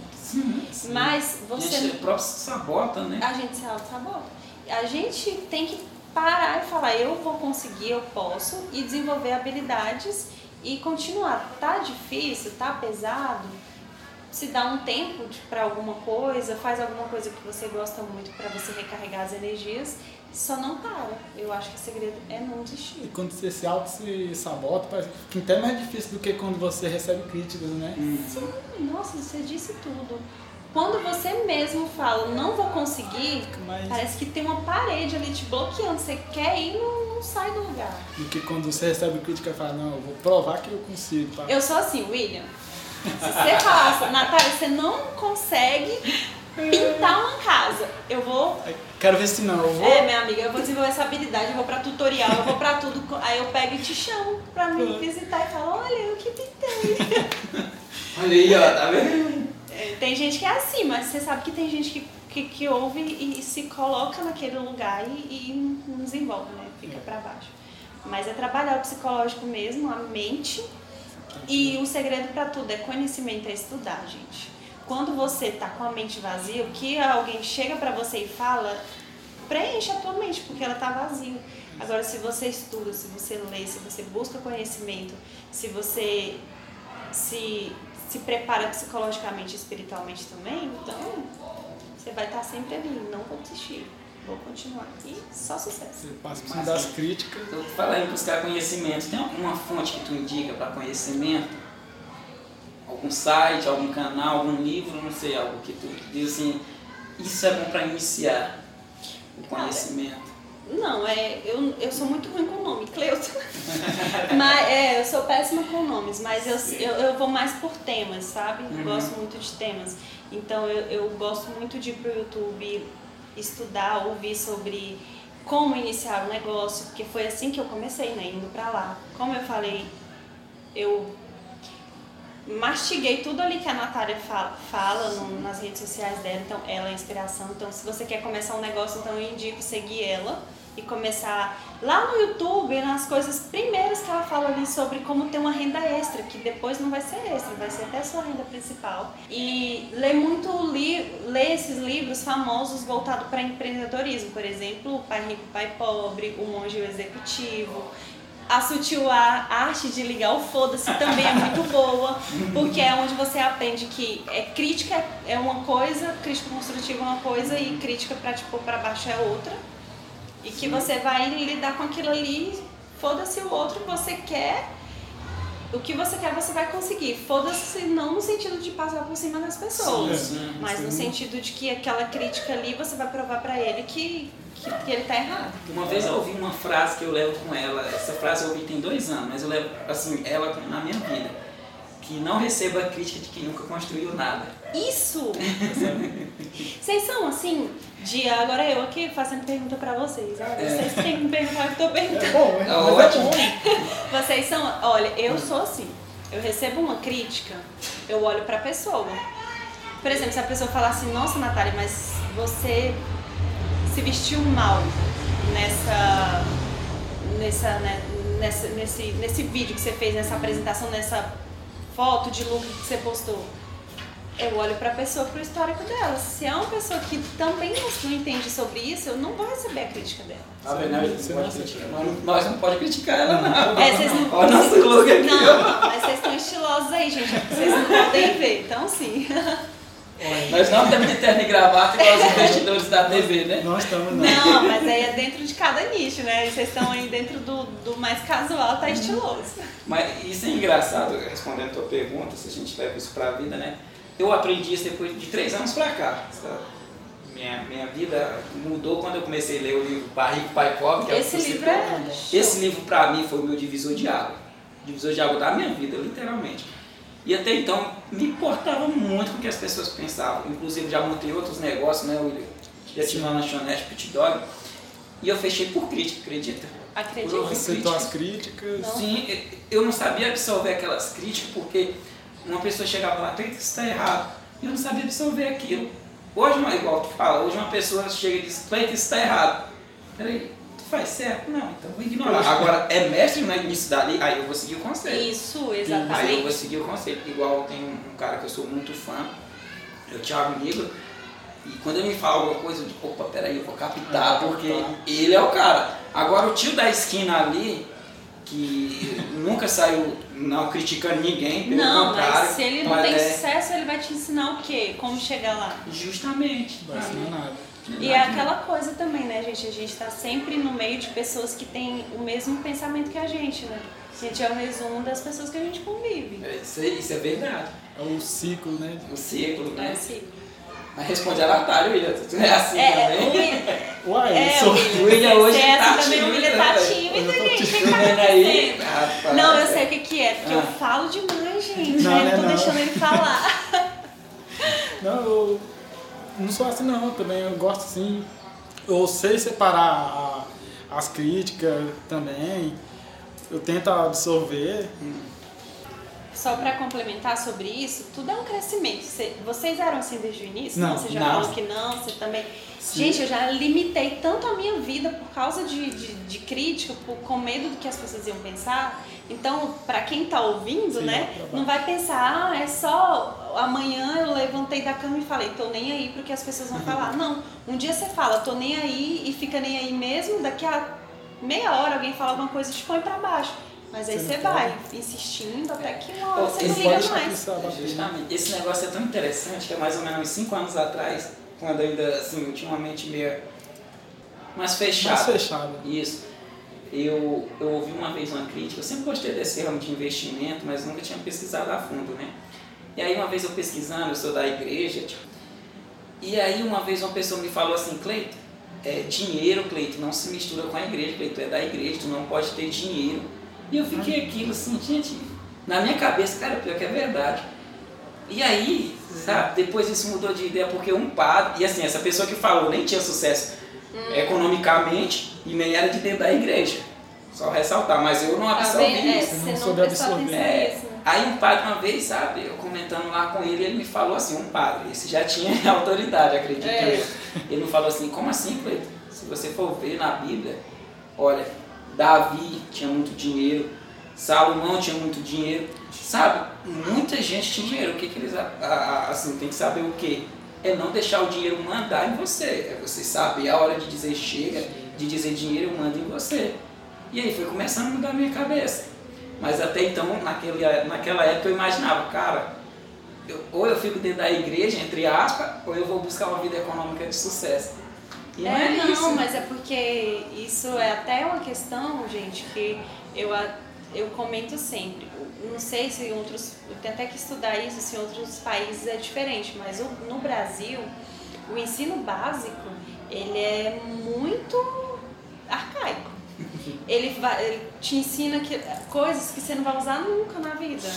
Mas A você. gente próprio se sabota, né? A gente se auto-sabota. A gente tem que parar e falar, eu vou conseguir, eu posso, e desenvolver habilidades e continuar. Tá difícil, tá pesado, se dá um tempo para alguma coisa, faz alguma coisa que você gosta muito para você recarregar as energias, só não para. Eu acho que o segredo é não E desistir. quando você se auto se sabota, parece que até mais difícil do que quando você recebe críticas, né? Sim, nossa, você disse tudo. Quando você mesmo fala, não vou conseguir, mais- parece que tem uma parede ali te bloqueando. Você quer ir e não, não sai do lugar. Do que quando você recebe crítica e fala, não, eu vou provar que eu consigo. Pá. Eu sou assim, William. Se você falasse, Natália, você não consegue pintar uma casa. Eu vou. Quero ver se não, eu vou. É, minha amiga, eu vou desenvolver essa habilidade, eu vou pra tutorial, eu vou pra tudo. Aí eu pego e te chamo pra me visitar e falo, olha, eu que pintei. Olha aí, ó, tá vendo? É, Tem gente que é assim, mas você sabe que tem gente que, que, que ouve e, e se coloca naquele lugar e, e não desenvolve, né? Fica pra baixo. Mas é trabalhar o psicológico mesmo, a mente. E o segredo pra tudo é conhecimento, é estudar, gente. Quando você tá com a mente vazia, o que alguém chega pra você e fala, preenche a tua mente, porque ela tá vazia. Agora, se você estuda, se você lê, se você busca conhecimento, se você se, se prepara psicologicamente e espiritualmente também, então você vai estar sempre ali, não vou desistir, vou continuar. E só sucesso. Você passa por cima das críticas. Eu falei em buscar conhecimento. Tem alguma fonte que tu indica para conhecimento? Algum site, algum canal, algum livro, não sei, algo que tu diz assim, isso é bom para iniciar o conhecimento. Não, é, eu, eu sou muito ruim com nome, Cleuton. mas, é, eu sou péssima com nomes, mas eu, eu, eu vou mais por temas, sabe? Uhum. Gosto muito de temas. Então eu, eu gosto muito de ir pro YouTube estudar, ouvir sobre como iniciar um negócio, porque foi assim que eu comecei, né? Indo pra lá. Como eu falei, eu mastiguei tudo ali que a Natália fala, fala no- nas redes sociais dela, então ela é inspiração. Então, se você quer começar um negócio, então eu indico seguir ela, e começar lá no YouTube, nas coisas primeiras que ela fala ali sobre como ter uma renda extra, que depois não vai ser extra, vai ser até sua renda principal. E ler muito li ler esses livros famosos voltados para empreendedorismo, por exemplo, O Pai Rico, Pai Pobre, O Monge Executivo. A sutil arte de ligar o foda-se também é muito boa, porque é onde você aprende que é crítica é uma coisa, crítica construtiva é uma coisa e crítica para tipo para baixo é outra. E que você vai lidar com aquilo ali, foda-se o outro você quer. O que você quer, você vai conseguir. Foda-se não no sentido de passar por cima das pessoas, sim, sim, mas sim. no sentido de que aquela crítica ali você vai provar para ele que, que, que, ele tá errado. Uma vez eu ouvi uma frase que eu levo com ela, essa frase eu ouvi tem dois anos, mas eu levo assim, ela na minha vida. Que não receba crítica de quem nunca construiu nada. Isso! Vocês são assim, de agora eu aqui fazendo pergunta pra vocês. Olha, é. vocês têm que me perguntar o que eu tô perguntando. É bom, é, é ótimo. vocês são, olha, eu sou assim. Eu recebo uma crítica, eu olho pra pessoa. Por exemplo, se a pessoa falar assim, nossa Natália, mas você se vestiu mal nessa. nessa, né, nessa nesse, nesse vídeo que você fez, nessa apresentação, nessa foto de look que você postou eu olho para a pessoa, para o histórico dela. Se é uma pessoa que também não entende sobre isso, eu não vou receber a crítica dela. A verdade, você pode criticar. Nós não pode criticar ela, não. É, vocês não. Olha o nosso look aqui. Não, mas vocês estão estilosos aí, gente. Vocês não podem ver, então sim. Nós não temos de terno e gravata igual os investidores da TV, né? Nós estamos não. Não, mas aí é dentro de cada nicho, né? Vocês estão aí dentro do, do mais casual, tá estiloso. Mas isso é engraçado, respondendo a tua pergunta, se a gente leva isso pra vida, né? Eu aprendi isso depois de três anos pra cá. Minha, minha vida mudou quando eu comecei a ler o livro Pai Rico, Pai Pobre. Que é Esse livro é... Esse livro pra mim foi o meu divisor de água. Divisor de água da minha vida, literalmente. E até então me importava muito com o que as pessoas pensavam. Inclusive já montei outros negócios, né, William? Já tinha uma lanchonete Pit Dog. E eu fechei por crítica, acredita? Acredito. Por aceitou as críticas? Não. Sim, eu não sabia absorver aquelas críticas porque uma pessoa chegava lá, Cleiton, isso está errado. E eu não sabia absorver aquilo. Hoje, uma, igual tu fala, hoje uma pessoa chega e diz, Cleiton, isso está errado. Peraí, faz certo? Não, então vou ignorar. Agora, é mestre no início dali, aí eu vou seguir o conselho. Isso, exatamente. Aí eu vou seguir o conselho. Igual tem um, cara que eu sou muito fã, é o Thiago Negro. E quando ele me fala alguma coisa, eu digo, opa, peraí, eu vou captar, porque ele é o cara. Agora o tio da esquina ali, que nunca saiu não criticando ninguém, pelo não, contrário. Mas se ele não tem é... sucesso, ele vai te ensinar o quê? Como chegar lá? Justamente. Vai ensinar nada. E é aquela coisa também, né, gente? A gente tá sempre no meio de pessoas que têm o mesmo pensamento que a gente, né? A gente é o resumo das pessoas que a gente convive. É, isso, é, isso é verdade. É o ciclo, né? O ciclo, né? É o ciclo. Mas responde a Natália, William. Tu é assim é, também? O William, Uai, é, sou... o William hoje é tá assim também, o William tá tímido, gente. Que tá aí, acontecendo? Não, eu sei o que, que é, porque ah. eu falo demais, gente. Não, né, eu tô não. deixando ele falar. Não, eu não sou assim não, também eu gosto assim. Eu sei separar a, as críticas também. Eu tento absorver. Só para complementar sobre isso, tudo é um crescimento. Cê, vocês eram assim desde o início? Não, Você já não. falou que não, você também. Gente, eu já limitei tanto a minha vida por causa de, de, de crítica, por, com medo do que as pessoas iam pensar. Então, para quem tá ouvindo, Sim, né, não vai pensar, ah, é só amanhã eu levantei da cama e falei, tô nem aí pro que as pessoas vão falar. Não, um dia você fala, tô nem aí e fica nem aí mesmo, daqui a meia hora alguém fala alguma coisa e te põe pra baixo. Mas aí Você você vai insistindo até que uma hora você não liga mais. Justamente. Esse negócio é tão interessante que é mais ou menos uns 5 anos atrás, quando ainda assim, eu tinha uma mente meio mais fechada. Mais fechada. Isso. Eu, eu ouvi uma vez uma crítica, eu sempre gostei desse ramo de investimento, mas nunca tinha pesquisado a fundo, né? E aí uma vez eu pesquisando, eu sou da igreja, tipo, e aí uma vez uma pessoa me falou assim, Cleito, é, dinheiro, Cleito, não se mistura com a igreja, Cleito, tu é da igreja, tu não pode ter dinheiro. E eu fiquei aquilo assim, gente, na minha cabeça, cara, pior que é verdade. E aí, sabe, depois isso mudou de ideia porque um padre, e assim, essa pessoa que falou nem tinha sucesso economicamente e nem era de dentro da igreja. Só ressaltar, mas eu não Tá absorvi vendo? É, isso. não não soube absorver. É, aí um padre uma vez, sabe, eu comentando lá com ele, ele me falou assim, um padre, esse já tinha autoridade, acredito É. eu. Ele me falou assim, como assim, Cleiton? Se você for ver na Bíblia, olha, Davi tinha muito dinheiro, Salomão tinha muito dinheiro, sabe? Muita gente tinha dinheiro. O que, que eles assim tem que saber o que? É não deixar o dinheiro mandar em você. É você saber a hora de dizer chega, de dizer dinheiro manda em você. E aí foi começando a mudar a minha cabeça. Mas até então, naquele, naquela época eu imaginava, cara, eu, ou eu fico dentro da igreja, entre aspas, ou eu vou buscar uma vida econômica de sucesso. E é, não, é não isso. mas é porque isso é até uma questão, gente, que eu, eu comento sempre. Não sei se em outros. Eu tenho até que estudar isso, se em outros países é diferente, mas no Brasil, o ensino básico ele é muito arcaico. Ele, vai, ele te ensina que, coisas que você não vai usar nunca na vida.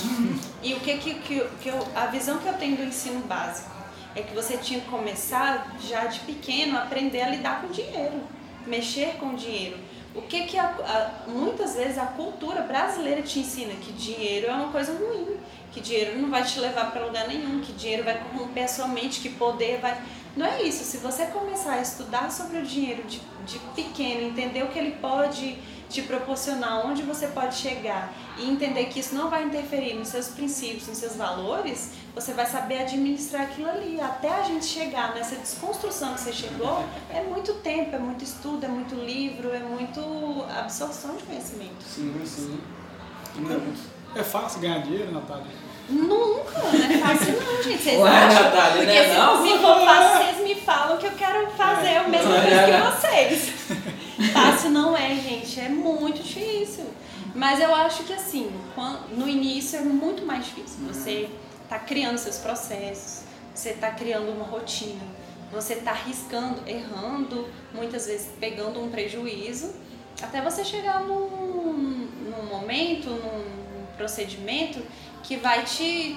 E o que, que, que, que eu, a visão que eu tenho do ensino básico é que você tinha que começar já de pequeno a aprender a lidar com dinheiro, mexer com dinheiro. O que que a, a, muitas vezes a cultura brasileira te ensina que dinheiro é uma coisa ruim, que dinheiro não vai te levar para lugar nenhum, que dinheiro vai corromper a sua mente, que poder vai não é isso. Se você começar a estudar sobre o dinheiro de, de pequeno, entender o que ele pode te proporcionar, onde você pode chegar e entender que isso não vai interferir nos seus princípios, nos seus valores, você vai saber administrar aquilo ali. Até a gente chegar nessa desconstrução que você chegou, é muito tempo, é muito estudo, é muito livro, é muito absorção de conhecimento. Sim, sim. É, é fácil ganhar dinheiro, Natália? Nunca, não é fácil não, gente. Vocês Ué, acham? Natália, Porque né? se, não? se for fácil, vocês me falam que eu quero fazer a mesma coisa que vocês. Fácil não é, gente. É muito difícil. Mas eu acho que assim, no início é muito mais difícil. Você está criando seus processos, você está criando uma rotina, você está arriscando, errando, muitas vezes pegando um prejuízo, até você chegar num, num momento, num procedimento que vai te,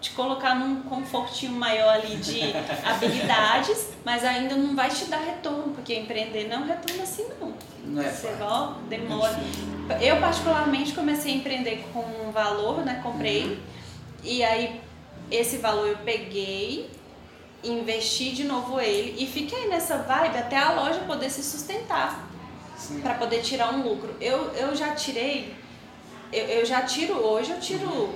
te colocar num confortinho maior ali de habilidades, mas ainda não vai te dar retorno, porque empreender não é retorno assim não. Não é Você ó, demora. Eu particularmente comecei a empreender com um valor, né? Comprei. Uhum. E aí esse valor eu peguei, investi de novo ele e fiquei nessa vibe até a loja poder se sustentar. para poder tirar um lucro. Eu, eu já tirei, eu, eu já tiro hoje, eu tiro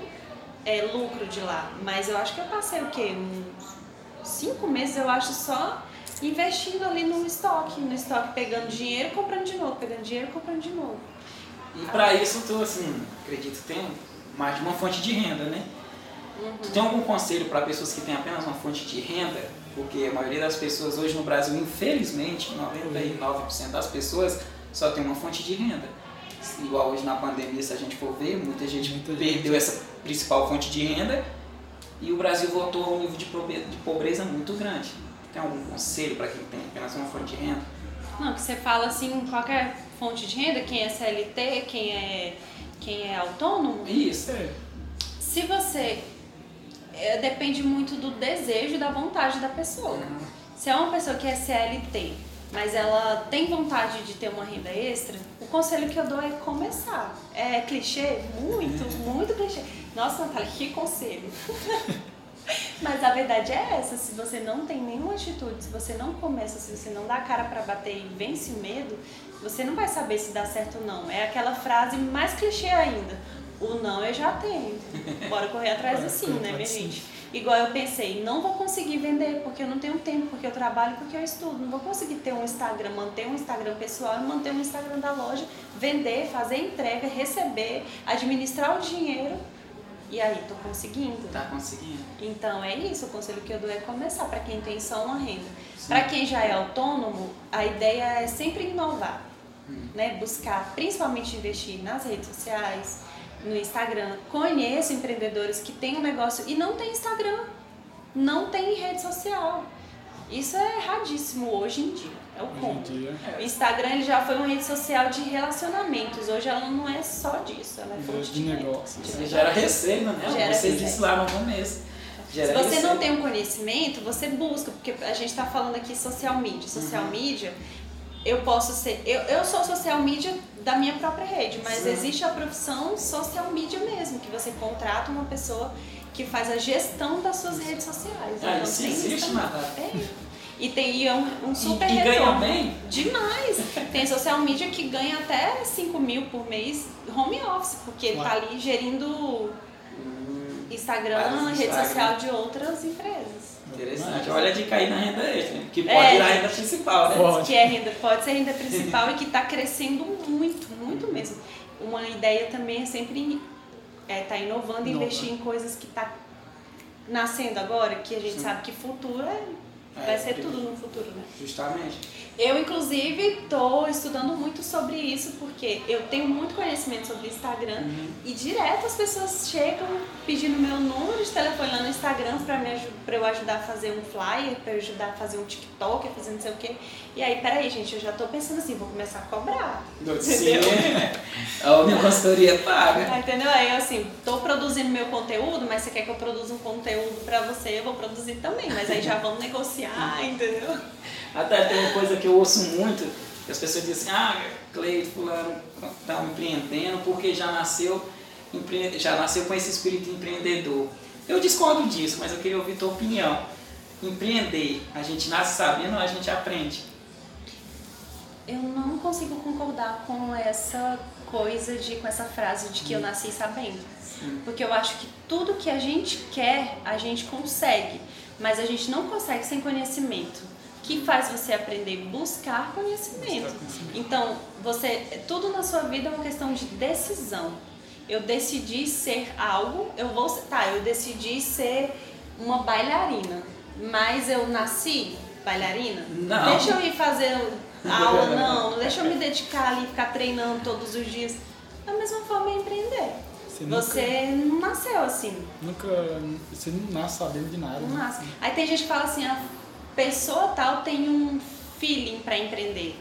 é, lucro de lá. Mas eu acho que eu passei o quê? Uns cinco meses, eu acho, só investindo ali no estoque, no estoque, pegando dinheiro, comprando de novo, pegando dinheiro, comprando de novo. E para isso tu, assim, acredito que tem mais de uma fonte de renda, né? Uhum. Tu tem algum conselho para pessoas que têm apenas uma fonte de renda? Porque a maioria das pessoas hoje no Brasil, infelizmente, 99% das pessoas só tem uma fonte de renda. Igual hoje na pandemia, se a gente for ver, muita gente muita perdeu gente. essa principal fonte de renda e o Brasil voltou a um nível de pobreza muito grande. Tem algum conselho para quem tem apenas uma fonte de renda? Não, que você fala assim, qualquer fonte de renda, quem é CLT, quem é, quem é autônomo. Isso. Se você. É, depende muito do desejo e da vontade da pessoa. Uhum. Se é uma pessoa que é CLT, mas ela tem vontade de ter uma renda extra, o conselho que eu dou é começar. É clichê? Muito, muito clichê. Nossa, Natália, que conselho. Mas a verdade é essa, se você não tem nenhuma atitude, se você não começa, se você não dá a cara para bater e vence o medo, você não vai saber se dá certo ou não. É aquela frase mais clichê ainda. O não eu já tenho. Bora correr atrás do sim, né, minha gente? Igual eu pensei, não vou conseguir vender porque eu não tenho tempo, porque eu trabalho, porque eu estudo. Não vou conseguir ter um Instagram, manter um Instagram pessoal manter um Instagram da loja, vender, fazer entrega, receber, administrar o dinheiro. E aí, tô conseguindo. Tá conseguindo. Então é isso, o conselho que eu dou é começar para quem tem só uma renda. Para quem já é autônomo, a ideia é sempre inovar, hum. né? Buscar, principalmente investir nas redes sociais, no Instagram. Conheço empreendedores que têm um negócio e não tem Instagram, não tem rede social. Isso é erradíssimo hoje em dia. É o ponto. O Instagram ele já foi uma rede social de relacionamentos. Hoje ela não é só disso, ela é fonte de, de negócio. Você gera receita, né? Gera você receita. disse lá no começo. Gera Se você receita. não tem um conhecimento, você busca, porque a gente está falando aqui social media. Social uhum. media, eu posso ser. Eu, eu sou social media da minha própria rede, mas Sim. existe a profissão social media mesmo, que você contrata uma pessoa que faz a gestão das suas redes sociais. Ah, então, isso existe, Marta? É. E tem é um, um super e, e retorno. ganha bem? Demais. Tem social media que ganha até 5 mil por mês home office, porque ele tá ali gerindo Instagram, rede Instagram. social de outras empresas. Interessante. Olha de cair na renda extra, né? que pode É. virar renda principal, né? Pode. Que é renda, pode ser renda principal e que está crescendo muito, muito mesmo. Uma ideia também é sempre estar tá inovando e investir em coisas que está nascendo agora, que a gente sabe que futuro é, vai É, ser porque- tudo no futuro, né? Justamente. Eu, inclusive, estou estudando muito sobre isso, porque eu tenho muito conhecimento sobre Instagram Uhum. e direto as pessoas chegam pedindo meu número de telefone lá no Instagram para eu ajudar a fazer um flyer, para eu ajudar a fazer um TikTok, fazer não sei o quê. E aí, peraí, gente, eu já tô pensando assim, vou começar a cobrar. Sim. A minha consultoria paga. Ah, Entendeu? Aí eu assim, tô produzindo meu conteúdo, mas você quer que eu produza um conteúdo pra você, eu vou produzir também. Mas aí já vamos negociar, entendeu? Até tem uma coisa que eu ouço muito, que as pessoas dizem assim, ah, Cleide, fulano está empreendendo porque já nasceu, empre- já nasceu com esse espírito empreendedor. Eu discordo disso, mas eu queria ouvir tua opinião. Empreender, a gente nasce sabendo ou a gente aprende? Eu não consigo concordar com essa coisa de, com essa frase de que eu nasci sabendo. Porque eu acho que tudo que a gente quer, a gente consegue. Mas a gente não consegue sem conhecimento. Que faz você aprender? Buscar conhecimento. Buscar conhecimento. Então, você, tudo na sua vida é uma questão de decisão. Eu decidi ser algo, eu vou, tá, eu decidi ser uma bailarina, mas eu nasci bailarina? Não. Deixa eu ir fazer aula, não, deixa eu me dedicar ali, ficar treinando todos os dias. Da mesma forma é empreender. Você nunca- Você não nasceu assim, Nunca. Você não nasce sabendo de nada. não né? nasce. Aí tem gente que fala assim, a pessoa tal tem um feeling para empreender.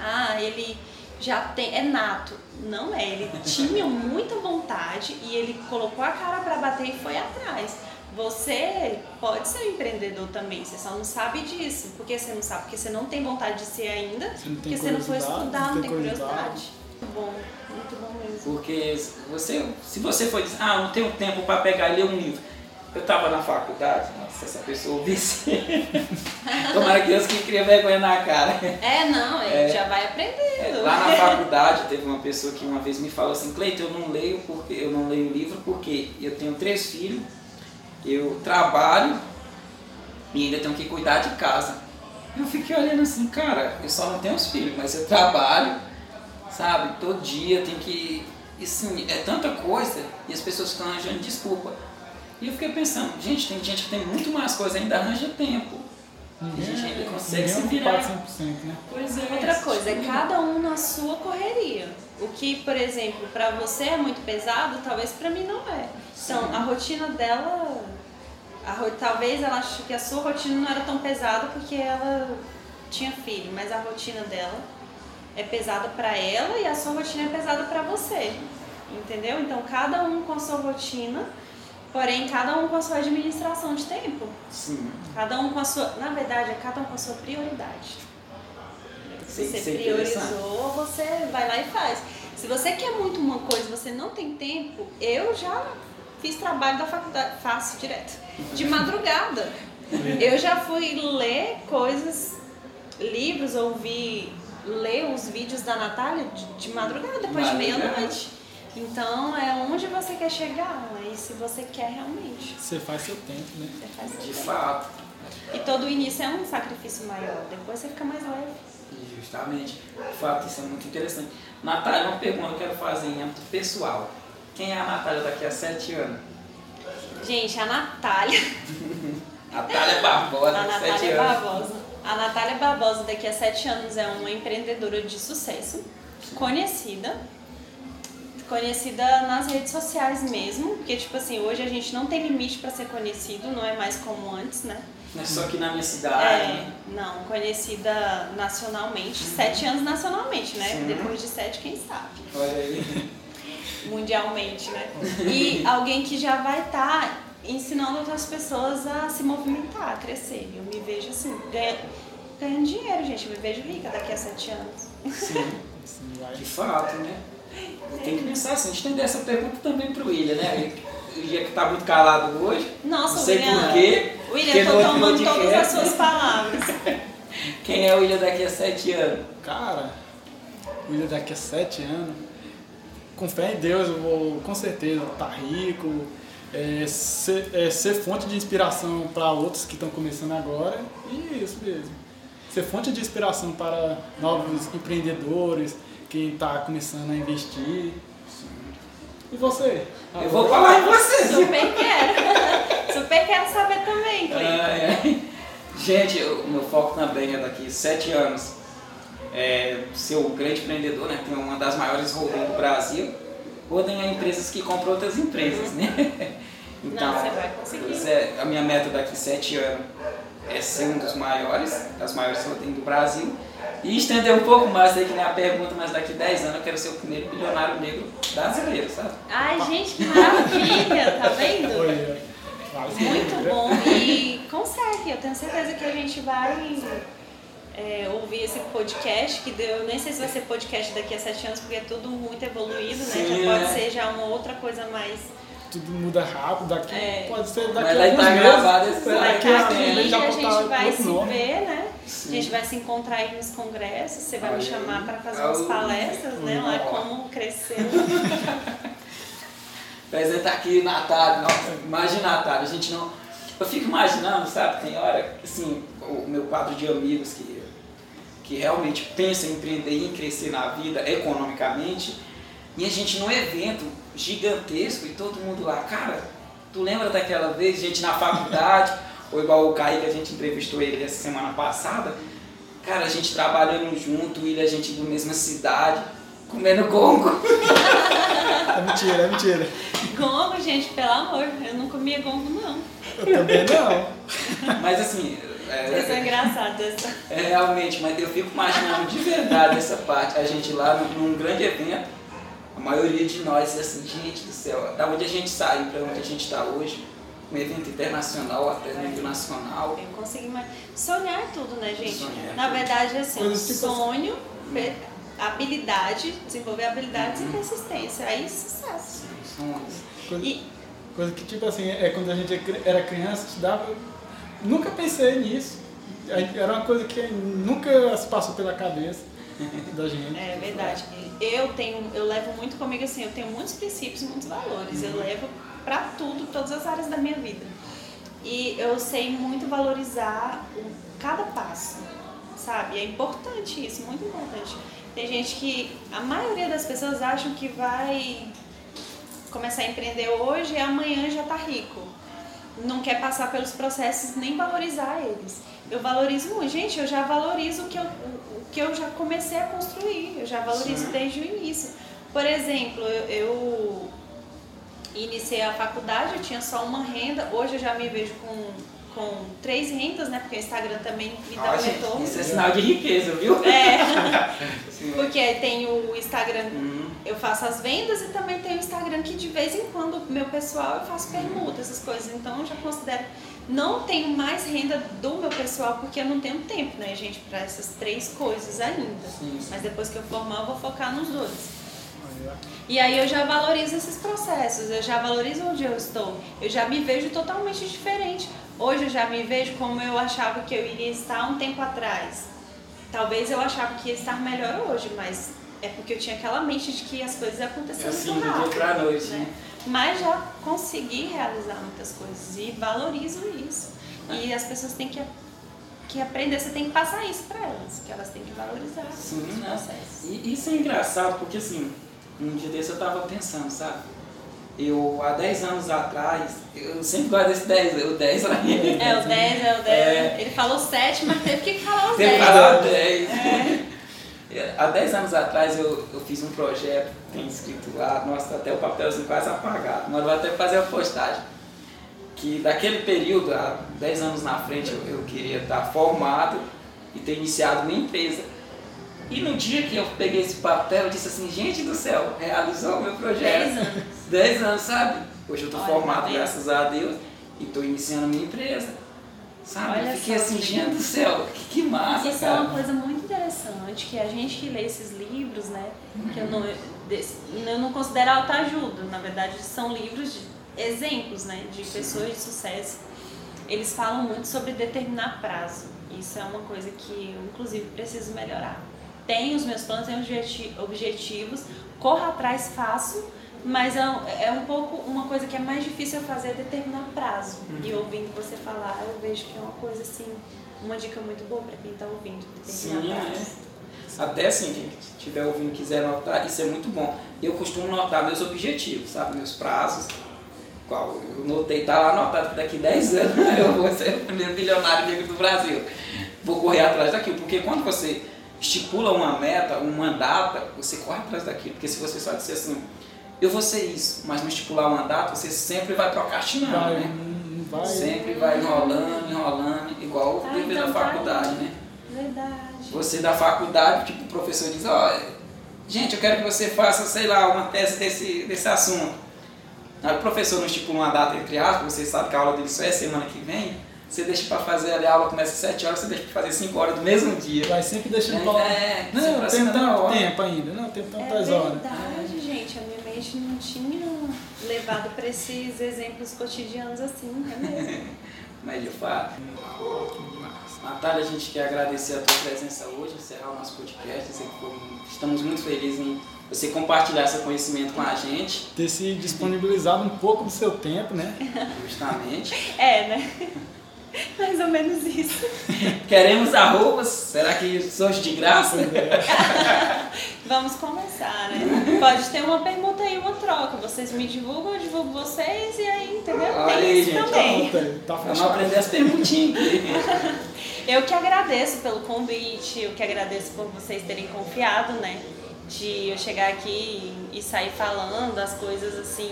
Ah, ele já tem, é nato. Não é, ele tinha muita vontade e ele colocou a cara para bater e foi atrás. Você pode ser um empreendedor também, você só não sabe disso. Por que você não sabe? Porque você não tem vontade de ser ainda, Você não porque você não foi estudar, não tem curiosidade. curiosidade. Muito bom, muito bom mesmo. Porque você, se você for dizer, ah, não tenho tempo para pegar e ler um livro. Eu estava na faculdade, nossa, essa pessoa ouvisse. Tomara que Deus que cria vergonha na cara. É, não, ele já vai aprendendo. Lá na faculdade teve uma pessoa que uma vez me falou assim, Cleiton, eu não leio porque eu não leio livro porque eu tenho três filhos, eu trabalho e ainda tenho que cuidar de casa. Eu fiquei olhando assim, cara, eu só não tenho os filhos, mas eu trabalho, sabe, todo dia tem que. E assim, é tanta coisa e as pessoas ficam arranjando desculpa. E eu fiquei pensando, gente, tem gente que tem muito mais coisa, ainda arranja tempo. A gente ainda consegue se é virar. 100%, né? Pois é. Outra coisa, é isso. cada um na sua correria. O que, por exemplo, pra você é muito pesado, talvez pra mim não é. Então, a rotina dela, a talvez ela ache que a sua rotina não era tão pesada porque ela tinha filho, mas a rotina dela é pesada pra ela e a sua rotina é pesada pra você. Entendeu? Então, cada um com a sua rotina, porém cada um com a sua administração de tempo. Sim. Cada um com a sua, na verdade, é cada um com a sua prioridade. Se você priorizou, você vai lá e faz. Se você quer muito uma coisa e você não tem tempo, eu já fiz trabalho da faculdade, faço direto, de madrugada. Eu já fui ler coisas, livros, ouvir, ler os vídeos da Natália de, de madrugada, depois de Madrugada. meia-noite. Então é onde você quer chegar, né? e se você quer realmente, Você faz seu tempo, né? você faz o De tempo. fato. E todo início é um sacrifício maior, depois você fica mais leve. Justamente. De fato, isso é muito interessante. Natália, uma pergunta que eu quero fazer em âmbito pessoal. Quem é a Natália daqui a sete anos? Gente, a Natália, Natália Barbosa, a sete Natália anos. Barbosa, a Natália Barbosa daqui a sete anos é uma empreendedora de sucesso, conhecida, conhecida nas redes sociais mesmo, porque tipo assim, hoje a gente não tem limite para ser conhecido, não é mais como antes, né? Não é só aqui na minha cidade. É, não, conhecida nacionalmente, sete anos nacionalmente, né? Sim. Depois de sete, quem sabe? Olha aí. mundialmente, né? E alguém que já vai estar ensinando outras pessoas a se movimentar, a crescer. Eu me vejo assim, ganha- ganhando dinheiro, gente. Eu me vejo rica daqui a sete anos. Sim, vai. de fato, né? Tem que pensar assim. A gente tem que dar essa pergunta também pro William, né? O dia que tá muito calado hoje. Nossa, não o sei William, porquê. o William, eu tô tomando todas as suas palavras. Quem é o William daqui a sete anos? Cara, o William daqui a sete anos, com fé em Deus, eu vou com certeza estar tá rico, é, ser, é, ser fonte de inspiração para outros que estão começando agora. E isso mesmo. Ser fonte de inspiração para novos empreendedores, quem está começando a investir. E você? Eu vou falar em você. Super quero. Super quero saber também, Cleiton. Gente, o meu foco também é daqui sete anos é, ser o grande empreendedor, né? Tem uma das maiores holdings do Brasil. Holding é empresas que compram outras empresas, né? Então, Não, você vai conseguir. É, a minha meta daqui sete anos é ser um dos maiores, das maiores holdings do Brasil. E estender um pouco mais, aí que nem a pergunta, mas daqui 10 anos eu quero ser o primeiro bilionário negro brasileiro, sabe? Ai, gente, que maravilha, tá vendo? Muito bom e consegue, eu tenho certeza que a gente vai é, ouvir esse podcast, que eu nem sei se vai ser podcast daqui a sete anos, porque é tudo muito evoluído, né? Já pode é. ser já uma outra coisa mais tudo muda rápido, daqui é. pode ser daqui a alguns tá meses. Daqui a, aqui, a gente vai se nome. ver, né? Sim. A gente vai se encontrar aí nos congressos, você vai me chamar para fazer umas palestras, né? Lá como crescer. Apresentar aqui Natália, nossa, imagina Natália, a gente não. Eu fico imaginando, sabe, tem hora, assim, o meu quadro de amigos que, que realmente pensa em empreender e em crescer na vida economicamente, e a gente num evento gigantesco e todo mundo lá, cara, tu lembra daquela vez, gente na faculdade, ou igual o Kaique, a gente entrevistou ele essa semana passada, cara, a gente trabalhando junto, ele, a gente da mesma cidade, comendo gongo. É mentira, é mentira. Gongo, gente, pelo amor, eu não comia gongo não. Eu também não. Mas assim. É, Isso é engraçado. Essa. É, realmente, mas eu fico imaginando de verdade essa parte. A gente lá num, num grande evento, a maioria de nós é assim, gente do céu, da onde a gente saiu para onde a gente está hoje, um evento internacional até nível nacional. Eu consigo mais. Sonhar é tudo, né, gente? Sonhar é Na verdade, assim, tipo sonho, habilidade, desenvolver habilidades uhum. e persistência. Aí sucesso. Coisa, e, coisa que tipo assim, é quando a gente era criança, estudava, nunca pensei nisso. Era uma coisa que nunca se passou pela cabeça da gente. É verdade. Eu tenho, eu levo muito comigo assim, eu tenho muitos princípios, muitos valores. Uhum. Eu levo para tudo, todas as áreas da minha vida. E eu sei muito valorizar cada passo, sabe? É importante isso, muito importante. Tem gente que, a maioria das pessoas acham que vai começar a empreender hoje e amanhã já tá rico. Não quer passar pelos processos nem valorizar eles. Eu valorizo muito. Gente, eu já valorizo o que eu, o que eu já comecei a construir. Eu já valorizo Sim. desde o início. Por exemplo, eu, eu iniciei a faculdade, eu tinha só uma renda. Hoje eu já me vejo com com três rendas, né? Porque o Instagram também me dá um retorno. Isso é sinal de riqueza, viu? É. Porque tem o Instagram, uhum. eu faço as vendas e também tem o Instagram que de vez em quando, meu pessoal, eu faço permuta, essas coisas. Então eu já considero. Não tenho mais renda do meu pessoal porque eu não tenho tempo, né, gente, para essas três coisas ainda. Sim, sim. Mas depois que eu formar, eu vou focar nos dois. E aí eu já valorizo esses processos, eu já valorizo onde eu estou, eu já me vejo totalmente diferente. Hoje eu já me vejo como eu achava que eu iria estar um tempo atrás. Talvez eu achava que ia estar melhor hoje, mas é porque eu tinha aquela mente de que as coisas aconteciam assim, muito rápido. Pra noite, né? né? Mas já consegui realizar muitas coisas e valorizo isso. E as pessoas têm que, que aprender, você tem que passar isso para elas, que elas têm que valorizar Sim, os né? processos. E isso é engraçado, porque assim, um dia desse eu tava pensando, sabe? Eu, há 10 anos atrás, eu sempre gosto desse 10, o 10 lá. É, o 10, é o 10. É. Ele falou 7, mas teve que falar os 10. Teve que falar o 10. É. Há 10 anos atrás eu, eu fiz um projeto, tem escrito lá, nossa, até o papelzinho quase apagado, mas vou até fazer a postagem. Que daquele período, há 10 anos na frente, eu, eu queria estar formado e ter iniciado uma empresa e no dia que eu peguei esse papel, eu disse assim, gente do céu, realizou o meu projeto. Dez anos. Dez anos, sabe? Hoje eu Olha, formado, graças a Deus, e tô iniciando a minha empresa. Sabe? Olha eu fiquei assim, gente do céu, que, que massa, Isso cara. é uma coisa muito interessante, que a gente que lê esses livros, né, que eu não, eu não considero autoajuda, na verdade são livros de exemplos, né, de pessoas de sucesso eles falam muito sobre determinar prazo. Isso é uma coisa que eu, inclusive, preciso melhorar. Tenho os meus planos, tenho objetivos, corro atrás, faço, mas é, é um pouco uma coisa que é mais difícil eu fazer é determinar prazo. Uhum. E ouvindo você falar, eu vejo que é uma coisa assim, uma dica muito boa para quem está ouvindo, Sim, prazo. É. Até assim, quem estiver ouvindo quiser anotar, isso é muito bom. Eu costumo anotar meus objetivos, sabe? Meus prazos. Qual eu notei, tá lá anotado que daqui 10 anos eu vou ser o primeiro bilionário do Brasil. Vou correr atrás daquilo, porque quando você estipula uma meta, uma data, você corre atrás daquilo. Porque se você só disser assim, eu vou ser isso, mas não estipular uma data, você sempre vai procrastinando, vai, né? Vai. Sempre vai enrolando, enrolando, igual o ah, então da faculdade, né? Verdade. Você da faculdade, tipo, o professor diz, olha, gente, eu quero que você faça, sei lá, uma tese desse, desse assunto. Aí o professor não estipula uma data entre aspas, você sabe que a aula dele só é semana que vem, você deixa para fazer ali, a aula começa às 7 horas, você deixa para fazer 5 horas do mesmo dia. Vai sempre deixando é, pra... É, não, tem tanto tempo ainda, não, tem tantas é horas. É verdade, gente, a minha mente não tinha levado para esses exemplos cotidianos assim, é mesmo. Mas de fato. Natália, a gente quer agradecer a tua presença hoje, encerrar o nosso podcast. Estamos muito felizes em você compartilhar seu conhecimento com a gente. Ter se disponibilizado um pouco do seu tempo, né? Justamente. É, né? Mais ou menos isso. Queremos arrobas? Será que são de graça? Vamos começar, né? Pode ter uma pergunta aí, uma troca. Vocês me divulgam, eu divulgo vocês e aí, entendeu? Olha Tem aí, gente. Também. Tá, tá Vamos aprender as perguntinhas aqui. Eu que agradeço pelo convite, eu que agradeço por vocês terem confiado, né? De eu chegar aqui e sair falando as coisas assim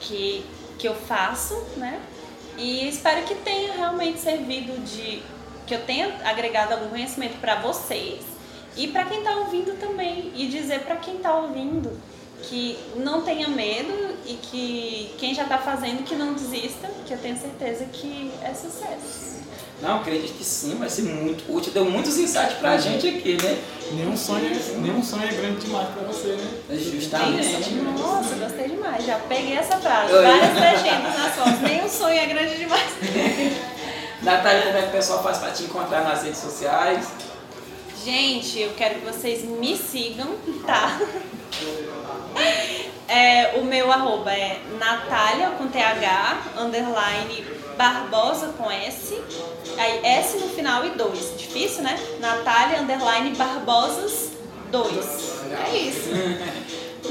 que, que eu faço, né? E espero que tenha realmente servido de. que eu tenha agregado algum conhecimento para vocês e para quem está ouvindo também. E dizer para quem está ouvindo que não tenha medo e que quem já está fazendo que não desista, que eu tenho certeza que é sucesso. Não, acredito que sim, vai ser muito útil. Deu muitos insights pra gente aqui, né? Nenhum sonho, nenhum sonho é grande demais pra você, né? Justamente. Nossa, gostei demais. Já peguei essa frase. Várias legendas nas fotos. Nenhum sonho é grande demais. Natália, como é que o pessoal faz pra te encontrar nas redes sociais? Gente, eu quero que vocês me sigam, tá? É, o meu arroba é Natália com TH, underline Barbosa com S, aí S no final e 2. Difícil, né? Natália, underline Barbosas 2. É isso.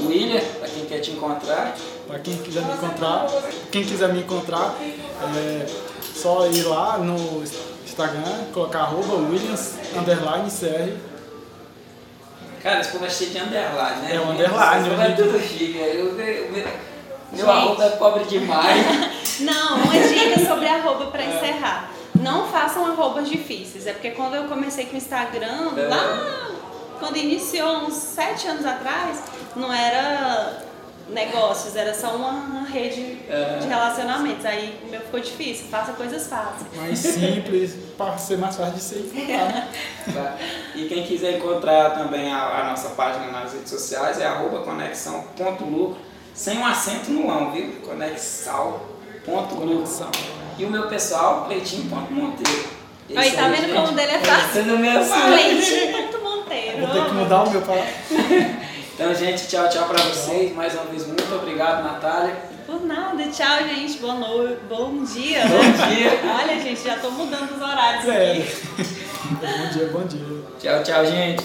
William, para quem quer te encontrar. Para quem quiser me encontrar, quem quiser me encontrar, é só ir lá no Instagram, colocar arroba Williams underline CR. Cara, esse povo é cheio de underline, né? É o underline. Esse é tudo chique. Eu, eu, meu arroba é pobre demais. Não, uma dica sobre arroba para encerrar. Não façam arrobas difíceis. É porque quando eu comecei com o Instagram, é. lá quando iniciou uns sete anos atrás, não era negócios, era só uma rede é. de relacionamentos. Aí o meu ficou difícil, faça coisas fáceis. Mais simples, para ser mais fácil de ser encontrar. Né? Tá. E quem quiser encontrar também a, a, nossa página nas redes sociais é arroba conexão.lucro sem um acento no ão, viu? Conexal.lucro. E o meu pessoal, Cleitinho.monteiro. Aí, tá vendo gente, como o dele é fácil? Sendo meu Cleitinho.monteiro. Vou ter que mudar o meu para. então, gente, tchau, tchau pra vocês. Mais uma vez, muito obrigado, Natália. Por nada, tchau, gente. Boa noite, bom dia. Bom dia. Olha, gente, já tô mudando os horários é. aqui. bom dia, bom dia. Tchau, tchau, gente.